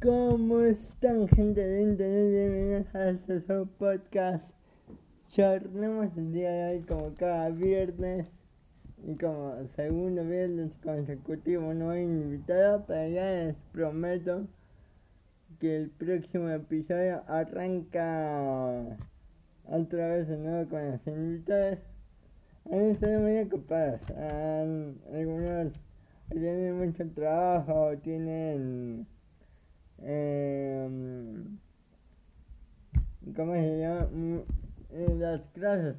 ¿Cómo están gente de internet? Bienvenidos a este su podcast. Charlemos el día de hoy como cada viernes y como segundo viernes consecutivo no hay invitado, pero ya les prometo que el próximo episodio arranca otra vez de nuevo con los invitados. Mí están muy ocupados. algunos tienen mucho trabajo, tienen eh, ¿cómo se llama? Mm, eh, las clases,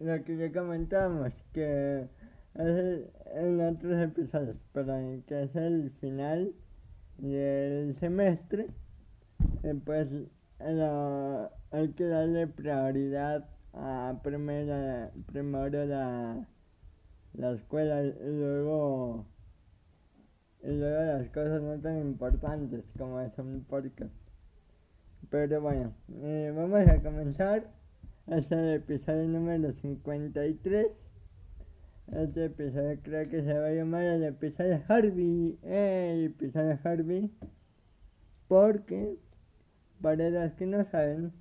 lo que ya comentamos, que es en otros episodios, pero que es el final del semestre, eh, pues hay que darle prioridad a primero, primero la, la escuela y luego y luego las cosas no tan importantes como es un podcast. Pero bueno, eh, vamos a comenzar. Este es el episodio número 53. Este episodio creo que se va a llamar el episodio Harvey. El episodio Harvey. Porque, para los que no saben,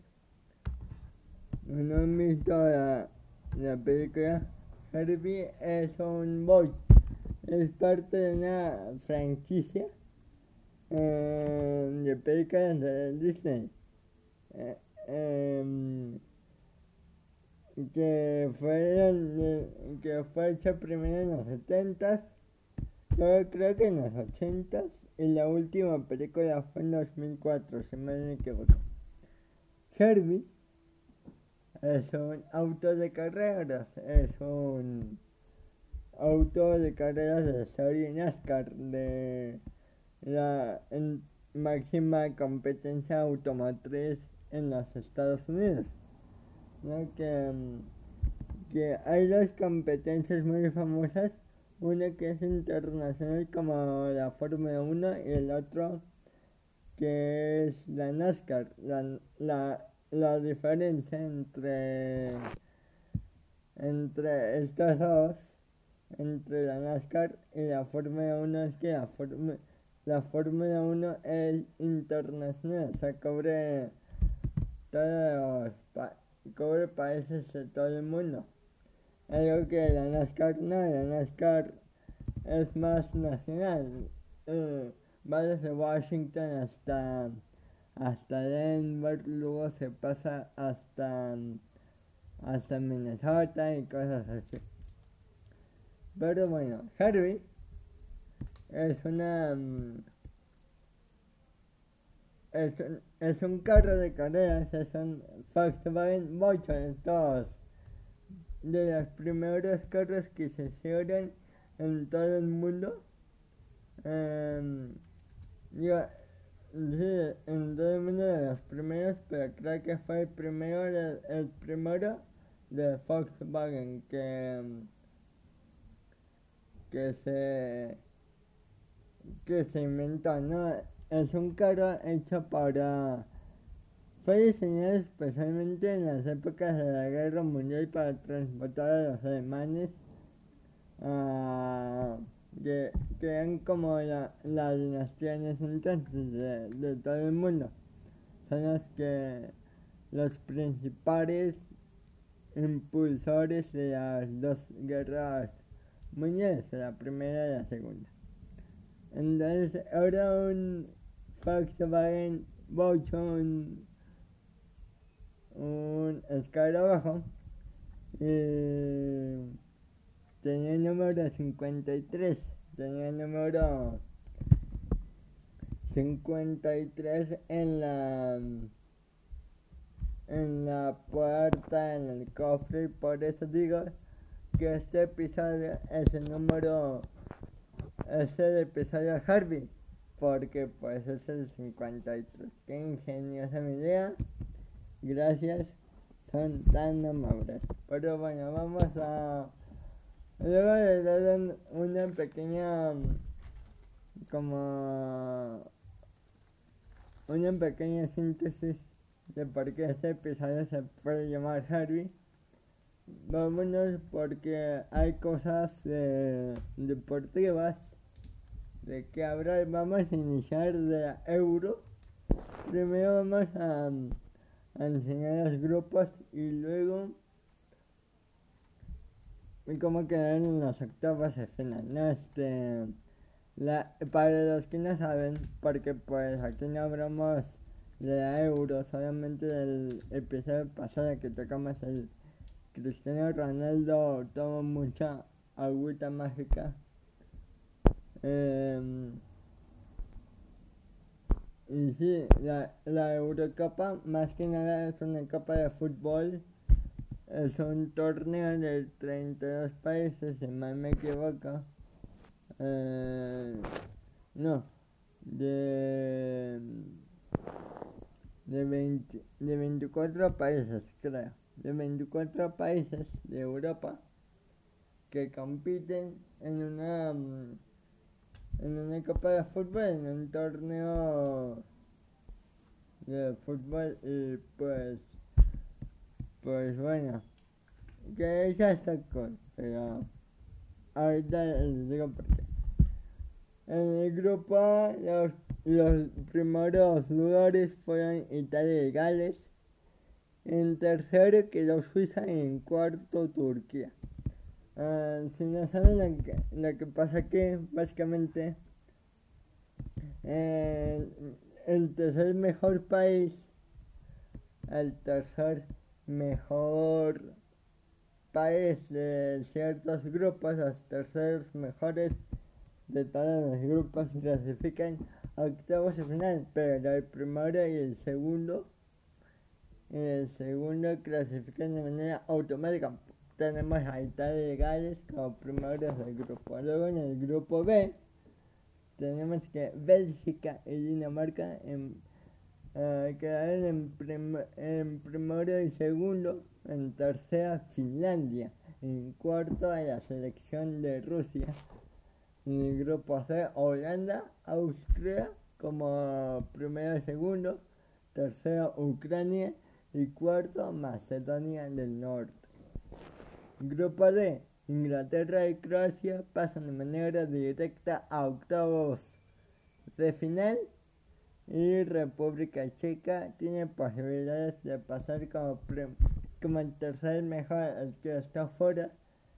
no han visto la, la película, Harvey es un boy es parte de una franquicia eh, de películas de Disney. Eh, em, que fue que fue hecha primero en los 70 luego creo que en los 80 y la última película fue en 2004 si me no equivoco. Herbie es un auto de carreras es un auto de carreras de serie NASCAR de la máxima competencia automotriz en los Estados Unidos. Que, que hay dos competencias muy famosas, una que es internacional como la Fórmula 1 y el otro que es la NASCAR. La, la, la diferencia entre, entre estos dos entre la NASCAR y la Fórmula 1 es que la, la Fórmula 1 es internacional, o sea, cubre todos los países de todo el mundo. Algo que la NASCAR no, la NASCAR es más nacional. Eh, va desde Washington hasta, hasta Denver, luego se pasa hasta, hasta Minnesota y cosas así. Pero bueno, Harvey es una... Mm, es un, es un carro de carreras, es un Volkswagen Volkswagen todos de los primeros carros que se hicieron en todo el mundo. Um, yo, sí, en todo el mundo de los primeros, pero creo que fue el primero, el, primero de Volkswagen que... Um, que se que se inventó, ¿no? Es un carro hecho para fue diseñado especialmente en las épocas de la guerra mundial para transportar a los alemanes uh, que, que, eran como la, la dinastía en de, de todo el mundo son los que los principales impulsores de las dos guerras Muñez, la primera y la segunda. Entonces, ahora un Volkswagen Bocho, un, escarabajo, eh, tenía el número 53, tenía el número 53 en la en la puerta, en el cofre, por eso digo que este episodio es el número este episodio Harvey porque pues es el 53 qué ingeniosa mi idea gracias son tan amables. Pero bueno vamos a luego de dar una pequeña como una pequeña síntesis de por qué este episodio se puede llamar Harvey vámonos porque hay cosas deportivas de qué hablar. Vamos a iniciar de Euro. Primero vamos a, enseñar los grupos y luego cómo quedaron en las octavas de final. Este, la, para los que no saben, porque pues aquí no hablamos de Euro, solamente del episodio pasado que tocamos el Cristiano Ronaldo tomó mucha agüita mágica. Eh, y sí, la, la Eurocopa más que nada es una copa de fútbol. Es un torneo de 32 países, si mal me equivoco. Eh, no, de, de, 20, de 24 países, creo de 24 países de Europa que compiten en una mm, en una copa de fútbol en un torneo de fútbol y pues pues bueno que ya está con pero ahorita les digo por qué. En el grupo los, los primeros lugares fueron Italia y Gales en tercero quedó Suiza y en cuarto Turquía. Uh, si no saben lo que, lo que pasa que básicamente eh, el tercer mejor país, el tercer mejor país de ciertos grupos, los terceros mejores de todos los grupos clasifican a octavos de final, pero el primero y el segundo el segundo clasifican de manera automática. Tenemos a Italia y Gales como primeros del grupo. Luego en el grupo B tenemos que Bélgica y Dinamarca en, uh, quedaron en, prim en primero y segundo. En tercera Finlandia. En cuarto a la selección de Rusia. En el grupo C Holanda, Austria como primero y segundo. Tercero Ucrania y cuarto Macedonia del Norte. Grupo D. Inglaterra y Croacia pasan de manera directa a octavos de final y República Checa tiene posibilidades de pasar como, como el tercer mejor, el que está fuera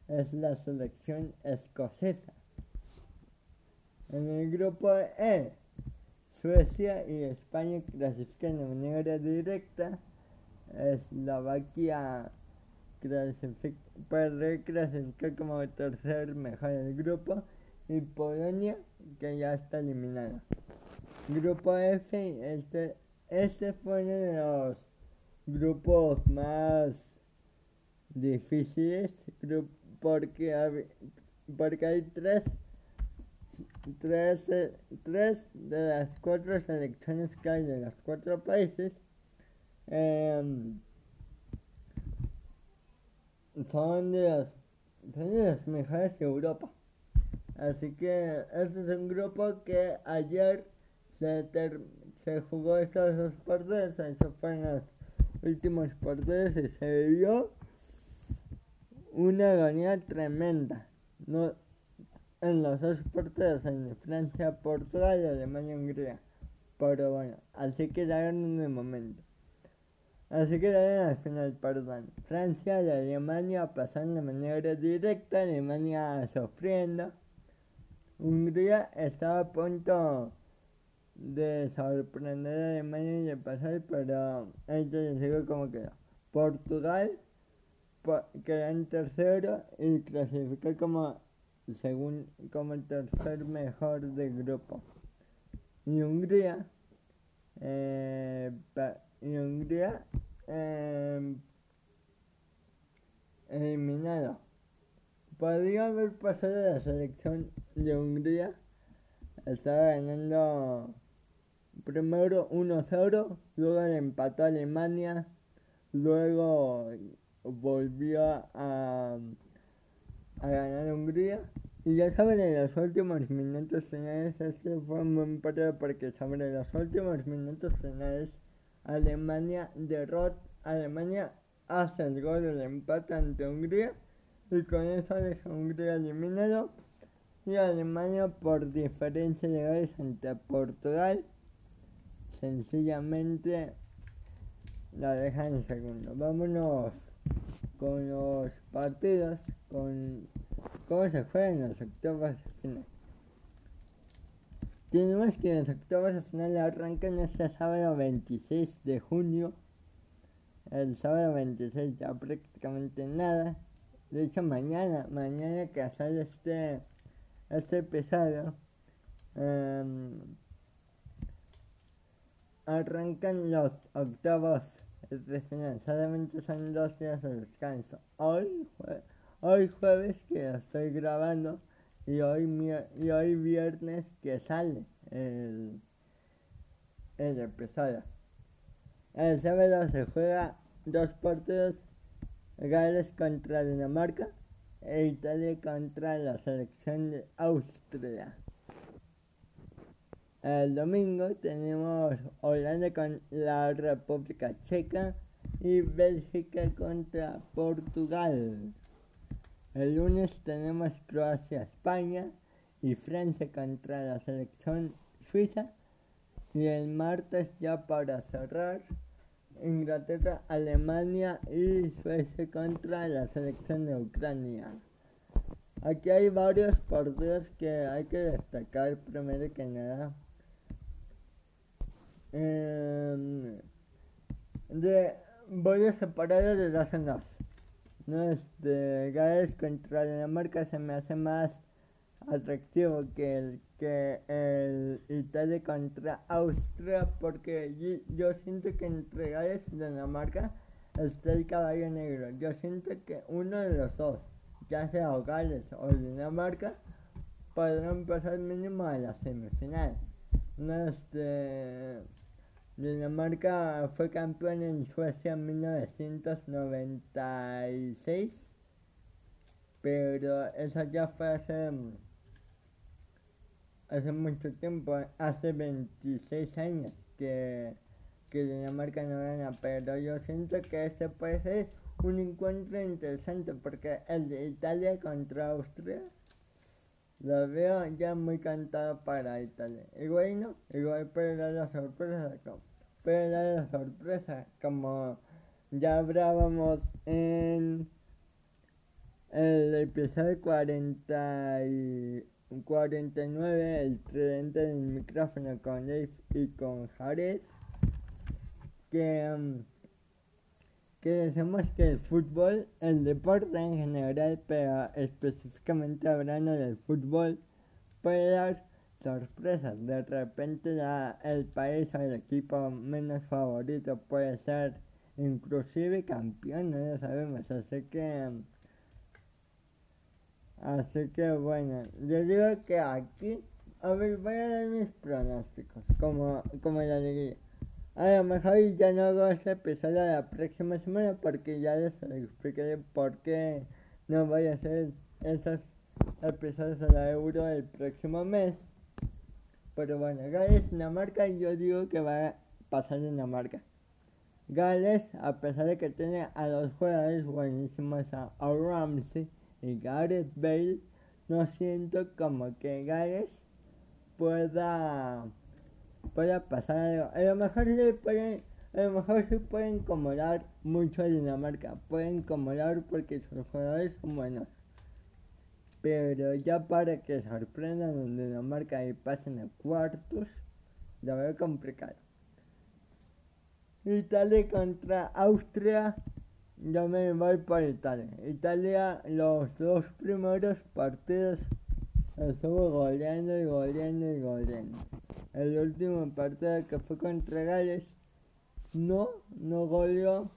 es la selección escocesa. En el grupo E, Suecia y España clasifican de manera directa Eslovaquia puede clasificar como tercer mejor del grupo y Polonia que ya está eliminada. Grupo F, este, este fue uno de los grupos más difíciles porque, porque hay tres, tres, tres de las cuatro selecciones que hay de los cuatro países Em, son, de las, son de las mejores de Europa. Así que este es un grupo que ayer se, se jugó estos dos partidos, esos fueron los últimos partidos y se vio una agonía tremenda. No, en los dos partidos, en Francia, Portugal y Alemania, Hungría. Pero bueno, así quedaron en el momento. Así que al final, perdón. Francia y Alemania pasaron de manera directa, Alemania sufriendo. Hungría estaba a punto de sorprender a Alemania y de pasar, pero ahí les digo cómo quedó. Portugal quedó en tercero y clasificó como, según, como el tercer mejor del grupo. Y Hungría eh, y Hungría eh, eliminado. Podría haber pasado la selección de Hungría. Estaba ganando primero 1-0, luego le empató a Alemania, luego volvió a, a ganar Hungría. Y ya saben, en los últimos minutos finales, este fue un buen partido porque sobre los últimos minutos finales Alemania derrota, Alemania hace el gol del empate ante Hungría y con eso deja Hungría eliminado y Alemania por diferencia de goles ante Portugal sencillamente la dejan en segundo. Vámonos con los partidos, con cómo se juegan los octavos de final. Tenemos que los octavos de final arrancan este sábado 26 de junio. El sábado 26 ya prácticamente nada. De hecho mañana, mañana que sale este, este episodio, um, arrancan los octavos de final. Solamente son dos días de descanso. Hoy, hoy jueves que estoy grabando y hoy, y hoy viernes que sale el, el episodio. El sábado se juega dos partidos, Gales contra Dinamarca e Italia contra la selección de Austria. El domingo tenemos Holanda con la República Checa y Bélgica contra Portugal. El lunes tenemos Croacia-España y Francia contra la selección suiza. Y el martes ya para cerrar, Inglaterra, Alemania y Suecia contra la selección de Ucrania. Aquí hay varios partidos que hay que destacar primero que nada. Eh, de, voy a separar de en dos. No, este, Gales contra Dinamarca se me hace más atractivo que el que el Italia contra Austria porque yo, siento que entre Gales y Dinamarca está el caballo negro. Yo siento que uno de los dos, ya sea Gales o Dinamarca, podrán pasar mínimo a la semifinal. No, este, Dinamarca fue campeón en Suecia en 1996, pero eso ya fue hace, hace mucho tiempo, hace 26 años que, que Dinamarca no gana, pero yo siento que este puede ser un encuentro interesante porque el de Italia contra Austria lo veo ya muy cantado para Italia. Igual no, igual puede dar la sorpresa, puede dar la sorpresa, como ya hablábamos en el episodio 40 y 49, el tridente del micrófono con Dave y con Jared, que... Um, que decimos que el fútbol, el deporte en general, pero específicamente hablando del fútbol, puede dar sorpresas. De repente la, el país o el equipo menos favorito puede ser inclusive campeón, no lo sabemos. Así que, así que bueno, yo digo que aquí, a ver, voy a dar mis pronósticos, como, como la alegría. A lo mejor ya no hago ese episodio la próxima semana porque ya les expliqué por qué no voy a hacer esos episodios a la euro el próximo mes. Pero bueno, Gales, Dinamarca, yo digo que va a pasar Dinamarca. Gales, a pesar de que tiene a dos jugadores buenísimos, a, Ramsey y Gareth Bale, no siento como que Gales pueda pueda pasar algo. A lo mejor se puede, a lo mejor se puede incomodar mucho a Dinamarca, puede incomodar porque sus jugadores son buenos. Pero ya para que sorprendan a Dinamarca y pasen a cuartos, lo veo complicado. Italia contra Austria, yo me voy por Italia. Italia, los dos primeros partidos estuvo goleando y goleando y goleando el último partido que fue contra Gales, no, no goleó,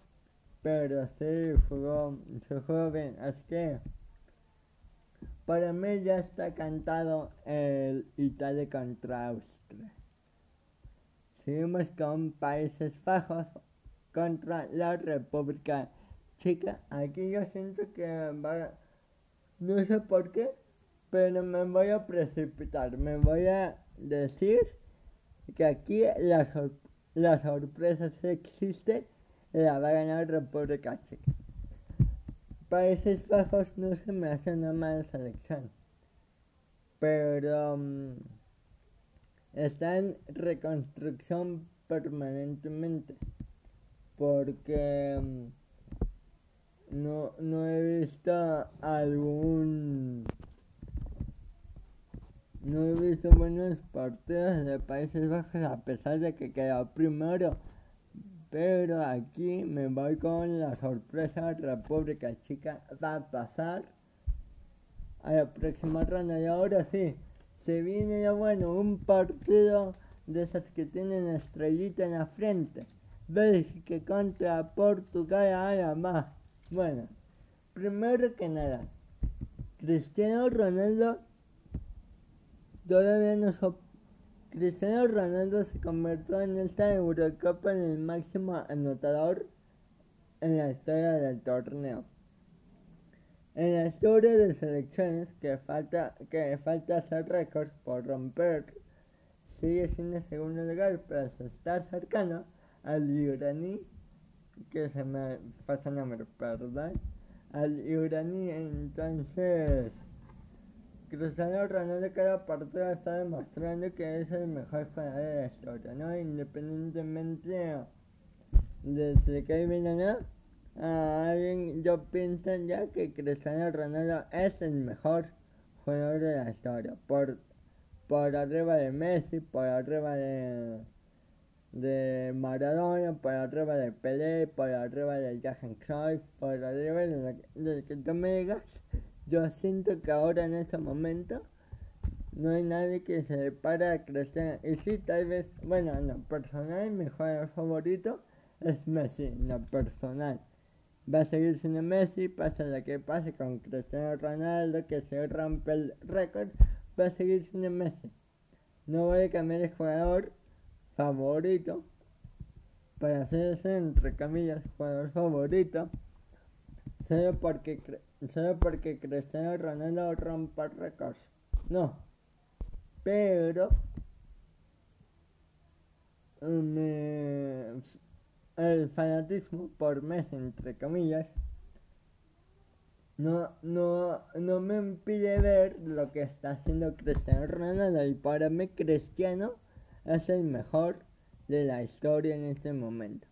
pero sí jugó, se jugó bien. Así que para mí ya está cantado el Italia contra Austria. Seguimos con Países Bajos contra la República Checa. Aquí yo siento que va, no sé por qué, pero me voy a precipitar. Me voy a decir que aquí la, la sorpresa existe, la va a ganar República Checa. Países Bajos no se me hace una mala selección. pero um, está en reconstrucción permanentemente porque um, no, no he visto algún no he visto buenos partidos de Países Bajos a pesar de que quedó primero. Pero aquí me voy con la sorpresa República Chica va a pasar a la próxima ronda. Y ahora sí se viene ya bueno un partido de esas que tienen estrellita en la frente. Bélgica contra Portugal ahora más bueno primero que nada Cristiano Ronaldo todavía no Cristiano Ronaldo se convirtió en esta Eurocopa en el máximo anotador en la historia del torneo. En la historia de selecciones que falta, que falta hacer récords por romper, sigue siendo el segundo lugar, pero se está cercano al iraní, que se me pasa el nombre, perdón, al iraní, entonces Cristiano Ronaldo cada partido está demostrando que es el mejor jugador de la historia, ¿no? Independientemente de si que viene no, a alguien yo pienso ya que Cristiano Ronaldo es el mejor jugador de la historia, por, por arriba de Messi, por arriba de, de Maradona, por arriba de Pelé, por arriba de Johan Cruyff, por arriba de, de que tú me digas yo siento que ahora en este momento no hay nadie que se para a crecer. Y sí, tal vez, bueno, en lo personal, mi jugador favorito es Messi, en lo personal. Va a seguir siendo Messi, pase lo que pase con Cristiano Ronaldo, que se rompe el récord, va a seguir siendo Messi. No voy a cambiar el jugador favorito para hacerse, entre comillas, jugador favorito, solo porque solo porque Cristiano Ronaldo rompa récords. No. Pero el fanatismo por mes, entre comillas, no, no, no me impide ver lo que está haciendo Cristiano Ronaldo. Y para mí Cristiano es el mejor de la historia en este momento.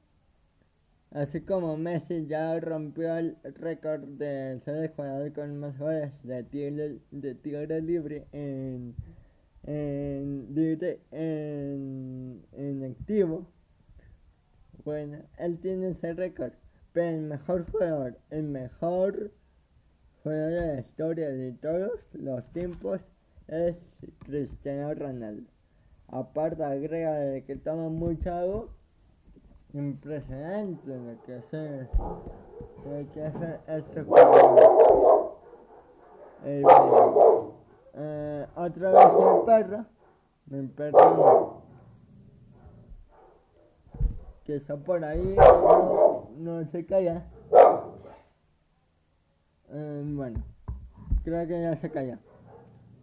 Así como Messi ya rompió el récord de ser el jugador con más goles de tiro, de libre en, en, en, en activo. Bueno, él tiene ese récord. Pero el mejor jugador, el mejor jugador de la historia de todos los tiempos es Cristiano Ronaldo. Aparte agrega que toma mucho agua impresionante lo que hace, lo que hace este juego. Eh, eh, otra vez mi perro, mi perro que está por ahí, no, se calla. Eh, bueno, creo que ya se calla.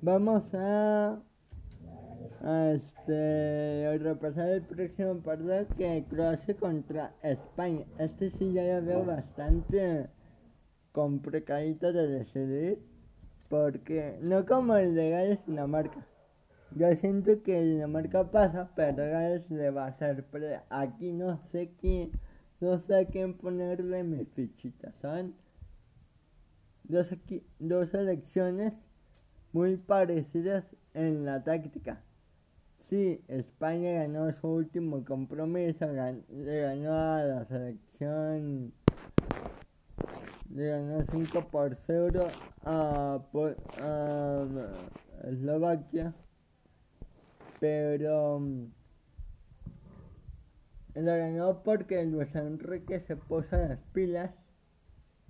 Vamos a este, repasar el próximo partido que Croacia contra España. Este sí ya lo veo bastante complicadito de decidir. Porque no como el de Gales Dinamarca. Yo siento que Dinamarca pasa, pero Gales le va a hacer pero Aquí no sé quién, no sé a quién ponerle mi fichita, ¿saben? Dos, aquí, dos elecciones muy parecidas en la táctica. Sí, España ganó su último compromiso, le ganó a la selección, le ganó 5 por 0 a, a Eslovaquia, pero mm, le ganó porque Luis Enrique se puso las pilas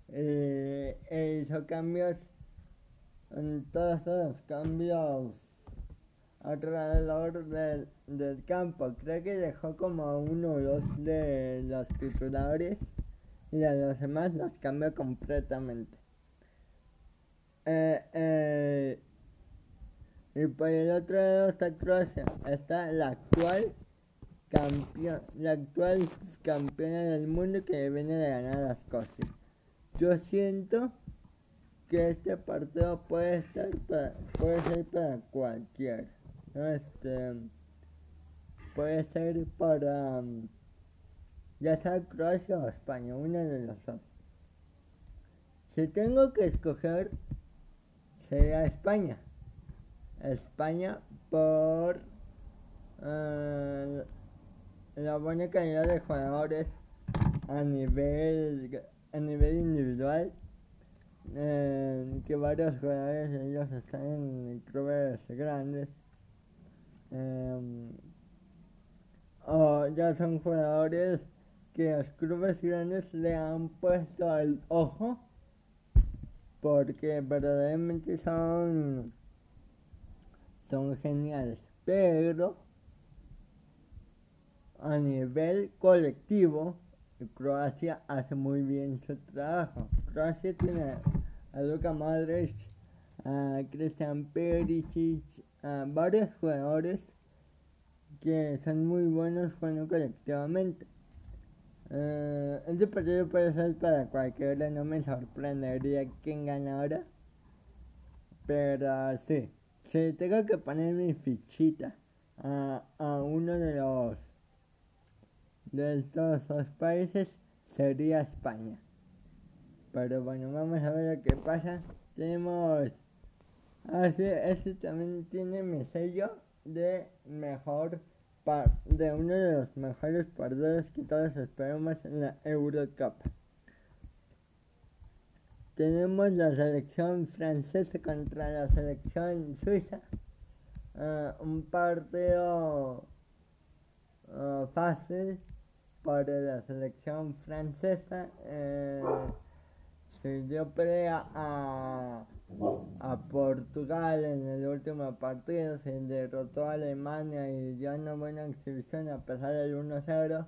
eh, e hizo cambios en todos los cambios alrededor del, del campo. Creo que dejó como uno o dos de los titulares y a los demás los cambió completamente. Eh, eh, y por el otro lado está Croacia, está la actual campeón, la actual campeona del mundo que viene de ganar las cosas. Yo siento que este partido puede estar para, puede ser para cualquiera. Este puede ser para ya sea Croacia o España, una de las dos. Si tengo que escoger, sería España. España por uh, la buena calidad de jugadores a nivel a nivel individual eh, que varios jugadores ellos están en clubes grandes o ya son jugadores que los clubes grandes le han puesto al ojo porque verdaderamente son son geniales. Pero a nivel colectivo Croacia hace muy bien su trabajo. Croacia tiene a Luka Modric a Christian Perisic a varios jugadores que son muy buenos jugando colectivamente este partido puede ser para cualquiera, no me sorprendería quién gana ahora. Pero sí, si tengo que poner mi fichita a, a uno de los de estos dos países, sería España. Pero bueno, vamos a ver lo que pasa. Tenemos. Así, ah, este también tiene mi sello de mejor de uno de los mejores partidos que todos esperamos en la Eurocup. Tenemos la selección francesa contra la selección suiza. Uh, un partido uh, fácil para la selección francesa. Uh, se dio pelea a a Portugal en el último partido, se derrotó a Alemania y dio una buena exhibición a pesar del 1-0.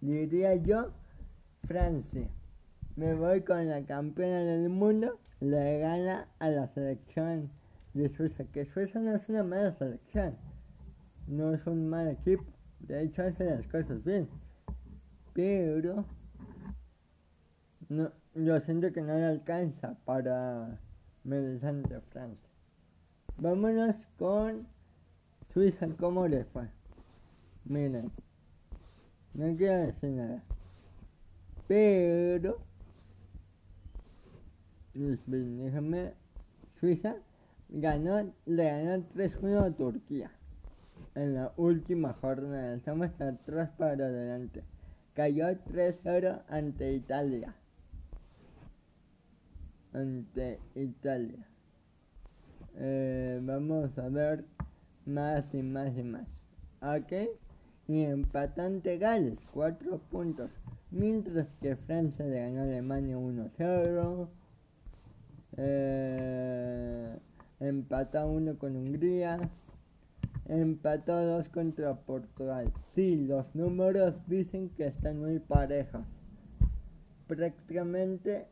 Diría yo, Francia. Me voy con la campeona del mundo, le gana a la selección de Suiza, que Suiza no es una mala selección, no es un mal equipo, de hecho hace las cosas bien, pero no, yo siento que no le alcanza para de Francia. Vámonos con Suiza, ¿cómo les fue? Miren, no quiero decir nada. Pero, déjame, Suiza ganó, le ganó 3-1 a Turquía en la última jornada. Estamos atrás para adelante. Cayó 3-0 ante Italia ante Italia. Eh, vamos a ver más y más y más. ¿Ok? Y empatante Gales, 4 puntos. Mientras que Francia le ganó a Alemania 1-0. Eh, empató 1 con Hungría. Empató 2 contra Portugal. Sí, los números dicen que están muy parejos. Prácticamente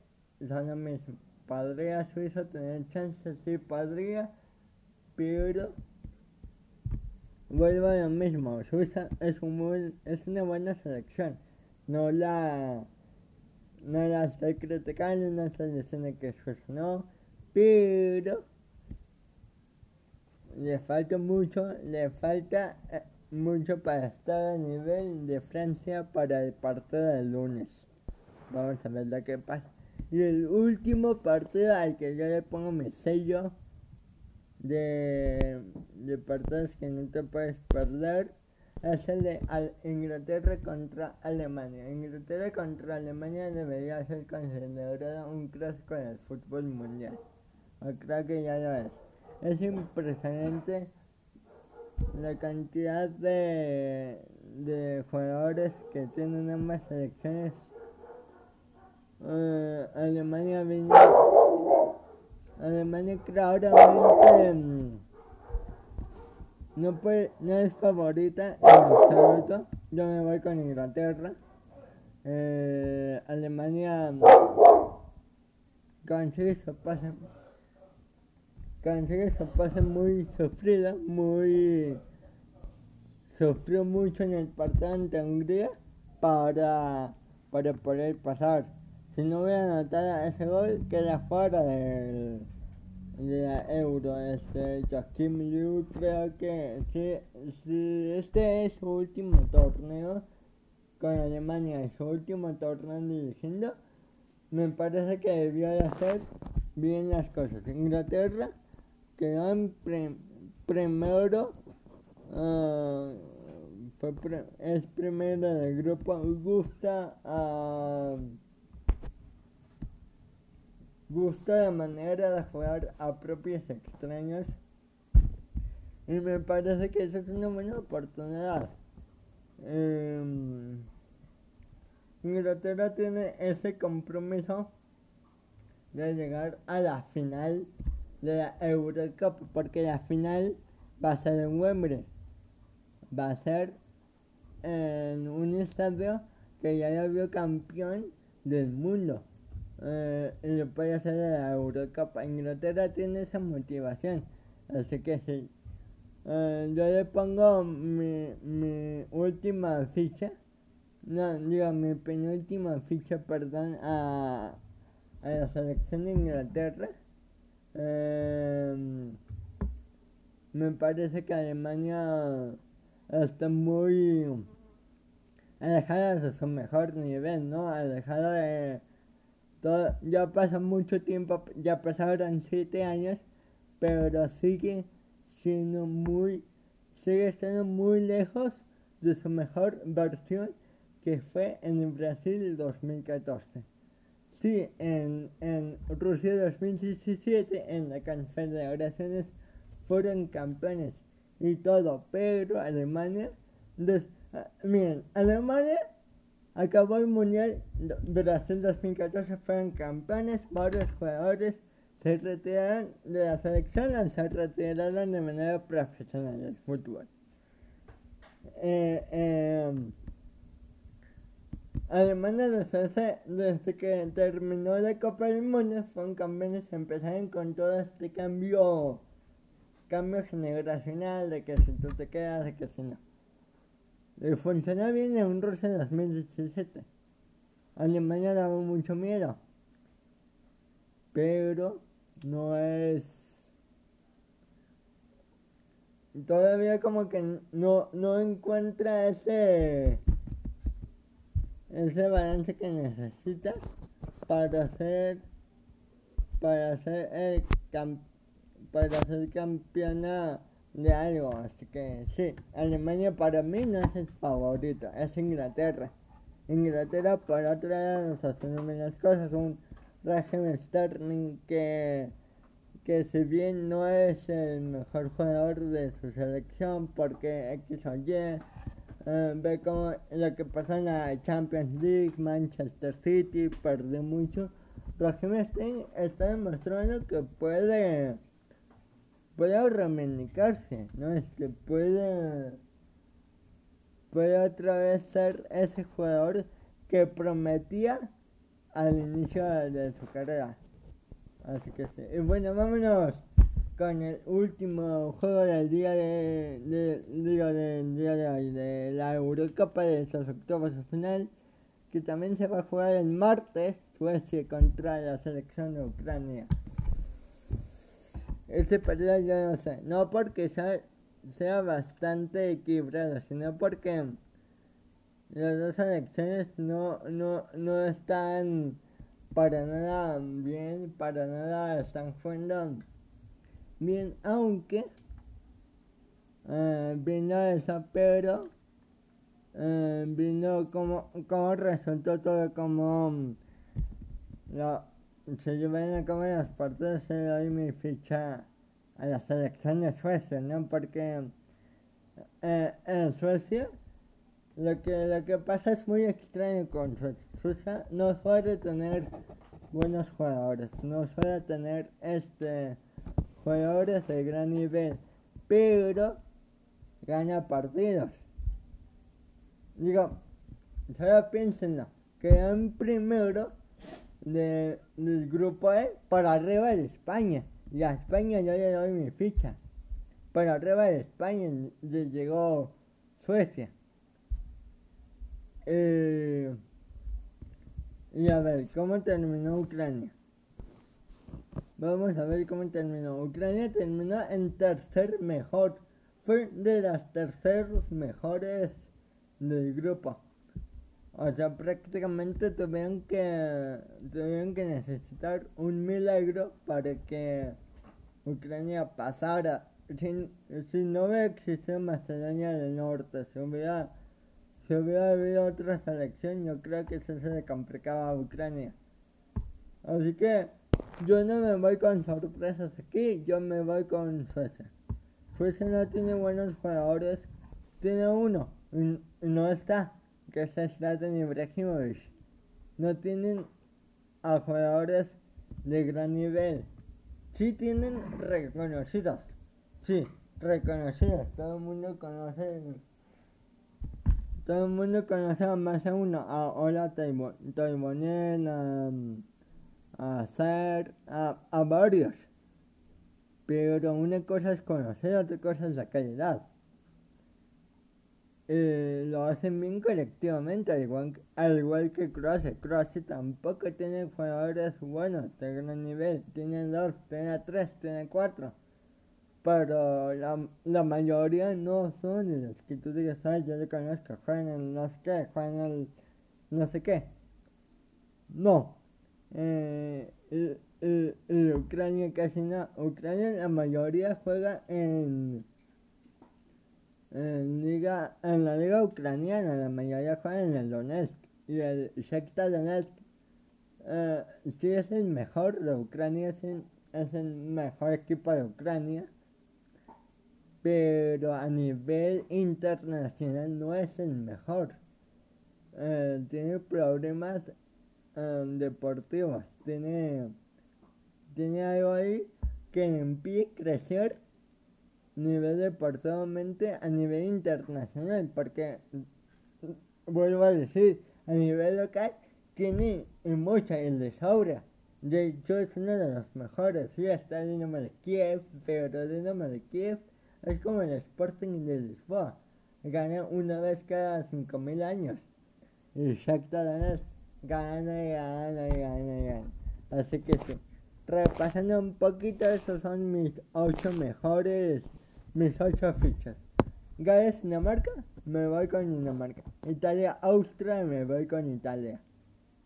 son lo mismo podría Suiza tener chance, sí podría, pero vuelvo a lo mismo, Suiza es, un es una buena selección, no la, no la estoy criticando, no estoy diciendo que Suiza no, pero le falta mucho, le falta eh, mucho para estar a nivel de Francia para el partido del lunes. Vamos a ver lo que pasa. Y el último partido al que yo le pongo mi sello de, de partidos que no te puedes perder es el de Inglaterra contra Alemania. Inglaterra contra Alemania debería ser considerado un clásico del fútbol mundial. Creo que ya lo es. Es impresionante la cantidad de, de jugadores que tienen ambas selecciones uh, Alemania viene Alemania claramente no puede no es favorita en absoluto. Yo me voy con Inglaterra. Eh, Alemania consigue su pase consigue su pase muy sufrida muy sufrió mucho en el partido ante Hungría para para poder pasar si no hubiera anotado ese gol, queda fuera del, de la Euro. Este, Joachim Liu creo que si, si este es su último torneo con Alemania, su último torneo dirigiendo, me parece que debió de hacer bien las cosas. Inglaterra quedó en primero, uh, fue es primero del grupo, gusta a... gusta la manera de jugar a propios extraños y me parece que esa es una buena oportunidad. Eh, Inglaterra tiene ese compromiso de llegar a la final de la Eurocup, porque la final va a ser en Wembley, va a ser en un estadio que ya lo vio campeón del mundo. Eh, lo puede hacer de la Eurocup. Inglaterra tiene esa motivación, así que sí. Eh, yo le pongo mi, mi última ficha no, digo, mi penúltima ficha, perdón, a, a la selección de Inglaterra. Eh, me parece que Alemania está muy alejada de su mejor nivel, ¿no? Alejada de todo. Ya pasa mucho tiempo, ya pasaron siete años, pero sigue siendo muy, sigue estando muy lejos de su mejor versión que fue en Brasil 2014. Sí, en, en Rusia 2017, en la Confederaciones, fueron campeones y todo, pero Alemania, ah, miren, Alemania acabó el Mundial Brasil 2014, fueron campeones, varios jugadores se retiraron de la selección se retiraron de manera profesional del fútbol. Eh, eh, desde, que terminó la Copa del Mundo fueron campeones empezaron con todo este cambio cambio generacional de que si tú te quedas, de que si no. Funcionó bien en un Rusia 2017. Alemania daba mucho miedo. Pero no es todavía como que no, no encuentra ese ese balance que necesitas para ser para ser el para ser campeona de algo así que sí Alemania para mí no es el favorito es Inglaterra Inglaterra por otro lado nos hace las cosas un régimen Sterling que que si bien no es el mejor jugador de su selección porque X o Y eh, ve como lo que pasa en la Champions League, Manchester City, perdió mucho. Raheem Stein está demostrando que puede puede reivindicarse, ¿no? Es que puede puede otra vez ser ese jugador que prometía al inicio de su carrera. Así que sí. Y bueno, vámonos con el último juego del día de, de, del día de hoy, de la Eurocopa de los octavos de final, que también se va a jugar el martes, Suecia contra la selección de Ucrania. Este partido yo no sé, no porque sea, sea bastante equilibrado, sino porque las dos selecciones no, no, no están para nada bien, para nada están jugando bien, aunque eh, vino eso, pero eh, vino como, como resultó todo como se llevan a cabo las partidos se doy mi ficha a la selección de Suecia, ¿no? Porque eh, en Suecia lo que, lo que pasa es muy extraño con Suecia. Suecia no suele tener buenos jugadores, no suele tener este jugadores de gran nivel, pero gana partidos. Digo, solo piénsenlo, quedan primero de, del grupo E para arriba de España. Y a España yo le doy mi ficha. Para arriba de España llegó Suecia. Eh, y a ver, ¿cómo terminó Ucrania? Vamos a ver cómo terminó. Ucrania terminó en tercer mejor. Fue de las terceros mejores del grupo. O sea, prácticamente tuvieron que, tuvieron que necesitar un milagro para que Ucrania pasara. Si, si no hubiera existido Macedonia del Norte, si hubiera si hubiera habido otra selección, yo creo que eso se le complicaba a Ucrania. Así que yo no me voy con sorpresas aquí, yo me voy con Suecia. Suecia no tiene buenos jugadores, tiene uno y no está, que es Zlatan Ibrahimovic. No tienen a jugadores de gran nivel. Sí tienen reconocidos, sí, reconocidos. Todo el mundo conoce todo el mundo conoce a más de uno, a Ola Taibonen, a, a Ser, a, a, varios. Pero una cosa es conocer, otra cosa es la calidad. Eh, lo hacen bien colectivamente, al igual, al igual que Croacia. Croacia tampoco tiene jugadores buenos de gran nivel. Tiene dos, tiene tres, tiene cuatro pero la, la mayoría no son de los que tú digas, ay, yo le conozco, juegan en no sé qué, juegan en no sé qué. No. Eh, el, Ucrania casi no. Ucrania la mayoría juega en, en, liga, en la liga ucraniana, la mayoría juega en el Donetsk y el Shakhtar Donetsk. Eh, sí es el mejor de Ucrania, es es el mejor equipo de Ucrania pero a nivel internacional no es el mejor. Eh, tiene problemas eh, deportivos, tiene, tiene algo ahí que impide crecer nivel deportivamente a nivel internacional, porque vuelvo a decir, a nivel local tiene mucha el de sobra. De hecho es uno de los mejores, sí está el Dinamo de Kiev, pero el Dinamo de Kiev es como el Sporting de Lisboa. Gana una vez cada 5.000 años. Y Shakhtar gana y gana y gana y gana. Así que sí. Repasando un poquito, esos son mis 8 mejores, mis 8 fichas. Gales, Dinamarca, me voy con Dinamarca. Italia, Austria, me voy con Italia.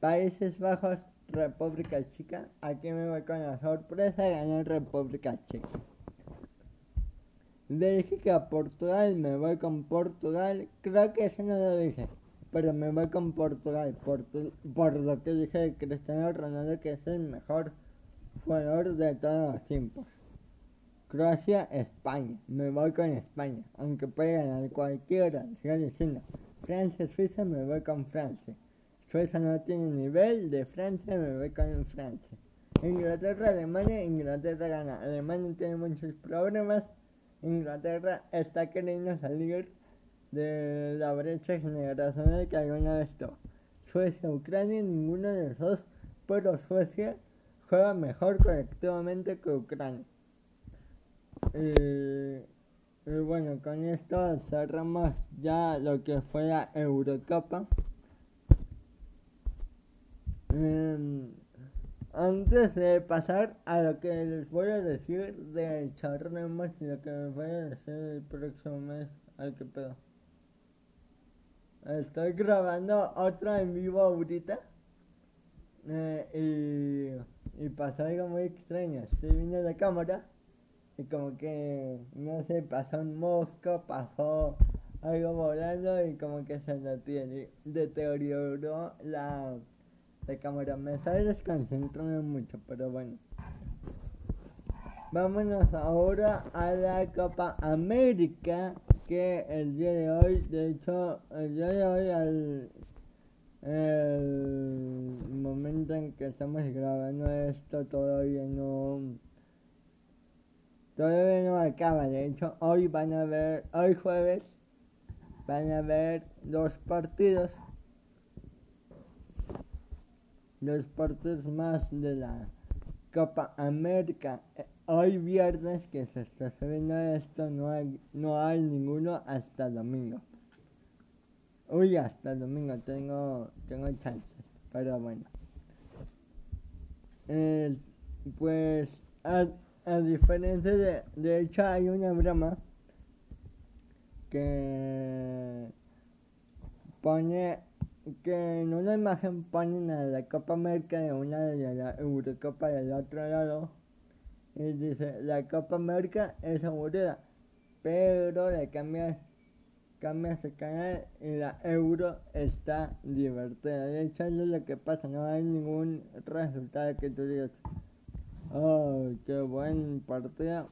Países Bajos, República Checa, aquí me voy con la sorpresa, ganar República Checa. Le dije que a Portugal me voy con Portugal. Creo que eso no lo dije. Pero me voy con Portugal. Por, lo que dije Cristiano Ronaldo que es el mejor jugador de todos los tiempos. Croacia, España. Me voy con España. Aunque pueda ganar cualquiera. Sigo diciendo. Francia, Suiza, me voy con Francia. Suiza no tiene nivel de Francia, me voy con Francia. Inglaterra, Alemania, Inglaterra gana. Alemania tiene muchos problemas. Inglaterra está queriendo salir de la brecha generacional que alguna vez tuvo. Suecia, Ucrania, ninguno de los dos, pero Suecia juega mejor colectivamente que Ucrania. Y, bueno, con esto cerramos ya lo que fue la Eurocopa. Em, antes de pasar a lo que les voy a decir de charlemos y lo que me voy a decir el próximo mes, al que pedo. Estoy grabando otro en vivo ahorita. Eh, y, y pasó algo muy extraño. Estoy viendo la cámara y como que, no sé, pasó un mosco, pasó algo volando y como que se deterioró la de cámara. Me sale desconcentrando mucho, pero bueno. Vámonos ahora a la Copa América, que el día de hoy, de hecho, el día de hoy, al momento en que estamos grabando esto, todavía no, todavía no acaba. De hecho, hoy van a ver, hoy jueves, van a ver dos partidos los partidos más de la Copa América. Eh, hoy viernes que se está subiendo esto no hay, no hay ninguno hasta domingo. Uy, hasta domingo tengo, tengo chances, pero bueno. pues a, a diferencia de, de hecho hay una broma que pone que en una imagen ponen a la Copa América de una de la Eurocopa del otro lado y dice la Copa América es aburrida pero le cambias cambias el canal y la Euro está divertida de hecho es lo que pasa no hay ningún resultado que tú digas oh qué buen partido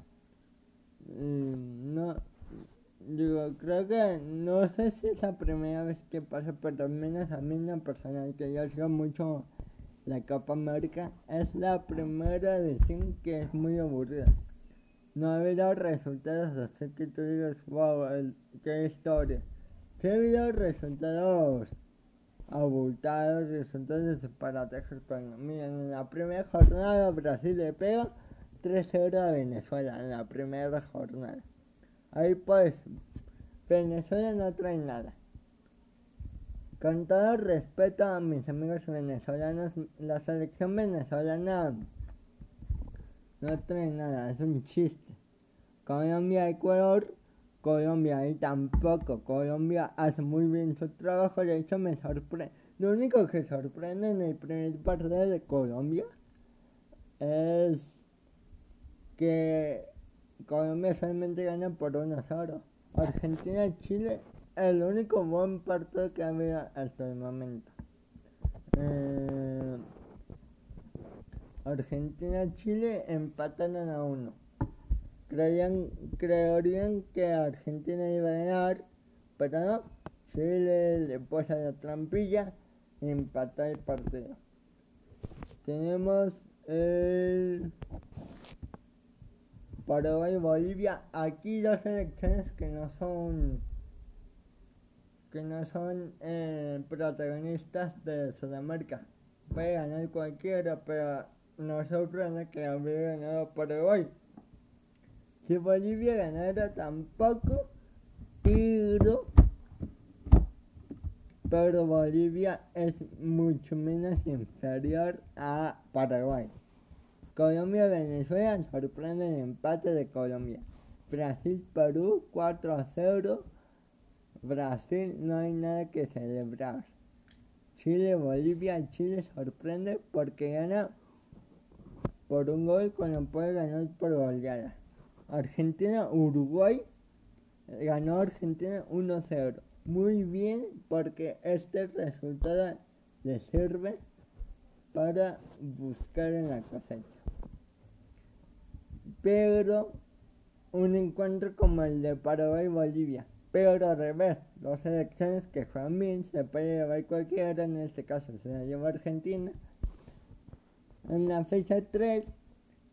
y no Digo, creo que no sé si es la primera vez que pasa, pero al menos a mí en personal que yo sigo mucho la Copa América, es la primera edición que es muy aburrida. No ha habido resultados así que tú digas, wow, el, qué historia. Sí ha habido resultados abultados, resultados disparatejos, pero miren, en la primera jornada Brasil le pega 3-0 a Venezuela, en la primera jornada. Ahí pues, Venezuela no trae nada. Con todo respeto a mis amigos venezolanos, la selección venezolana no trae nada, es un chiste. Colombia, Ecuador, Colombia y tampoco. Colombia hace muy bien su trabajo, de hecho me sorprende. Lo único que sorprende en el primer partido de Colombia es que Colombia solamente gana por 1 a 0. Argentina y Chile, el único buen partido que ha habido hasta el momento. Eh, Argentina y Chile empataron a 1. Creían, creerían que Argentina iba a ganar, pero no. Chile le puso la trampilla y empató el partido. Tenemos el Paraguay y Bolivia, aquí dos selecciones que no son que no son eh, protagonistas de Sudamérica. Puede ganar cualquiera, pero no sorprende que habría ganado Paraguay. Si Bolivia ganara tampoco, pero pero Bolivia es mucho menos inferior a Paraguay. Colombia Venezuela sorprende el empate de Colombia. Brasil Perú 4 a 0. Brasil no hay nada que celebrar. Chile Bolivia Chile sorprende porque gana por un gol cuando puede ganar por goleada. Argentina Uruguay ganó Argentina 1-0. Muy bien porque este resultado le sirve para buscar en la cosecha pero un encuentro como el de Paraguay Bolivia. Pero al revés, dos selecciones que juegan bien, se puede llevar cualquiera, en este caso se la lleva Argentina. En la fecha 3,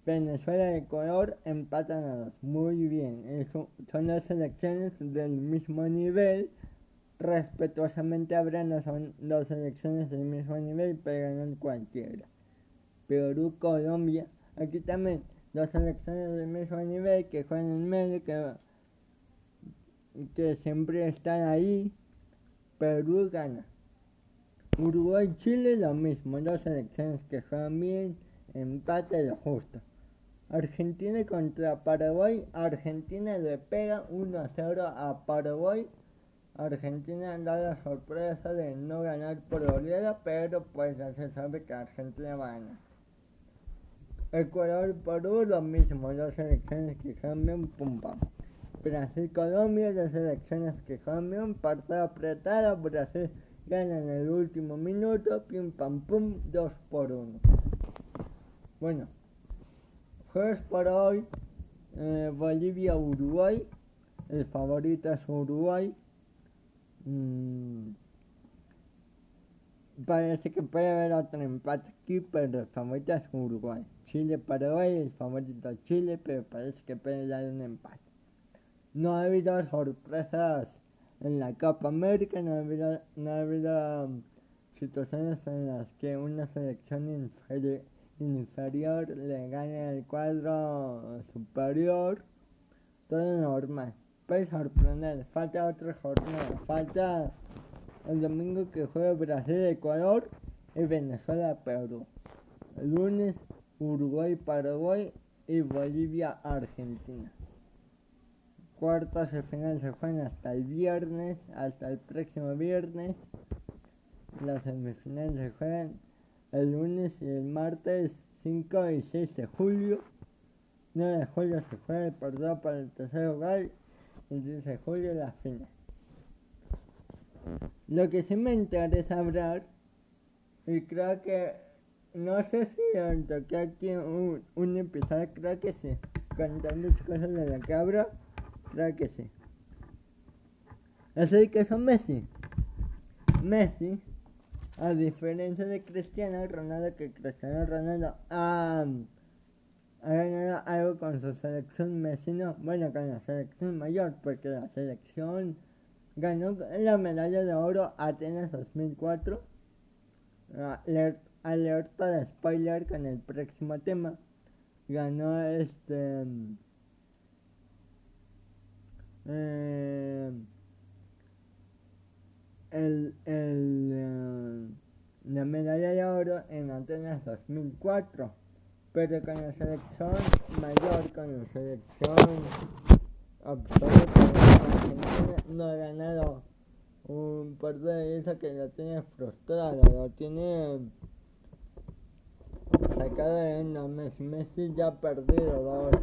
Venezuela y Ecuador empatan a dos. Muy bien, son las selecciones del mismo nivel. Respetuosamente hablando, son dos selecciones del mismo nivel, pero ganan cualquiera. Perú, Colombia, aquí también dos selecciones del mismo nivel que juegan en medio, que, que siempre están ahí. Perú gana. Uruguay Chile lo mismo, dos selecciones que juegan bien, empate lo justo. Argentina contra Paraguay, Argentina le pega 1 a 0 a Paraguay. Argentina da la sorpresa de no ganar por goleada, pero pues ya se sabe que Argentina va a ganar. Ecuador, Perú, lo mismo, dos selecciones que cambian, pum pam. Brasil, Colombia, dos selecciones que cambian, partido apretado, Brasil gana en el último minuto, pim pam pum, dos por uno. Bueno, jueves por hoy, eh, Bolivia, Uruguay, el favorito es Uruguay. Mm, parece que puede haber otro empate aquí, pero el favorito es Uruguay. Chile, Paraguay, el favorito Chile, pero parece que puede dar un empate. No ha habido sorpresas en la Copa América, no ha habido, no ha habido um, situaciones en las que una selección inferior le gane al cuadro superior. Todo normal. Puede sorprender, falta otra jornada, falta el domingo que juega Brasil, Ecuador y Venezuela, Perú. lunes Uruguay, Paraguay y Bolivia, Argentina. Cuartas de final se juegan hasta el viernes, hasta el próximo viernes. Las semifinales se juegan el lunes y el martes 5 y 6 de julio. 9 de julio se juega el partido para el tercer lugar y 10 de julio la final. Lo que sí me interesa hablar, y creo que, no sé si toqué aquí un, un episodio, creo que sí, con tantas cosas de que hablo, creo que sí. Así que son Messi. Messi a diferencia de Cristiano Ronaldo, que Cristiano Ronaldo ha, ganado algo con su selección Messi bueno, con la selección mayor, porque la selección ganó la medalla de oro Atenas 2004. alerta de spoiler con el próximo tema. Ganó este... Eh, el, el, eh, la medalla de oro en Atenas 2004, pero con la selección mayor, con la selección absoluta, no ha ganado un partido de eso que lo tiene frustrado, lo tiene sacado de una Messi. Messi ya ha perdido dos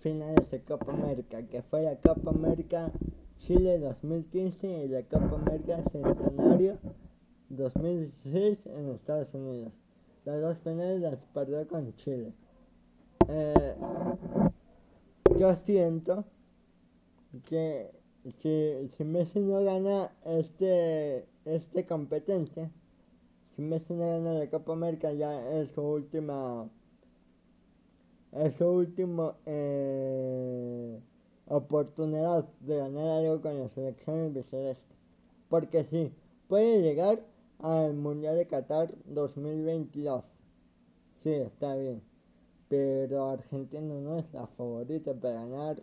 finales de Copa América, que fue la Copa América Chile 2015 y la Copa América Centenario 2016 en Estados Unidos. Las dos finales las perdió con Chile. Eh, yo siento que si, si, Messi no gana este, este competencia, si Messi no gana la Copa América ya es su última es su último eh, oportunidad de ganar algo con la selección viceversa. Porque sí, puede llegar al Mundial de Qatar 2022. Sí, está bien. Pero Argentina no es la favorita para ganar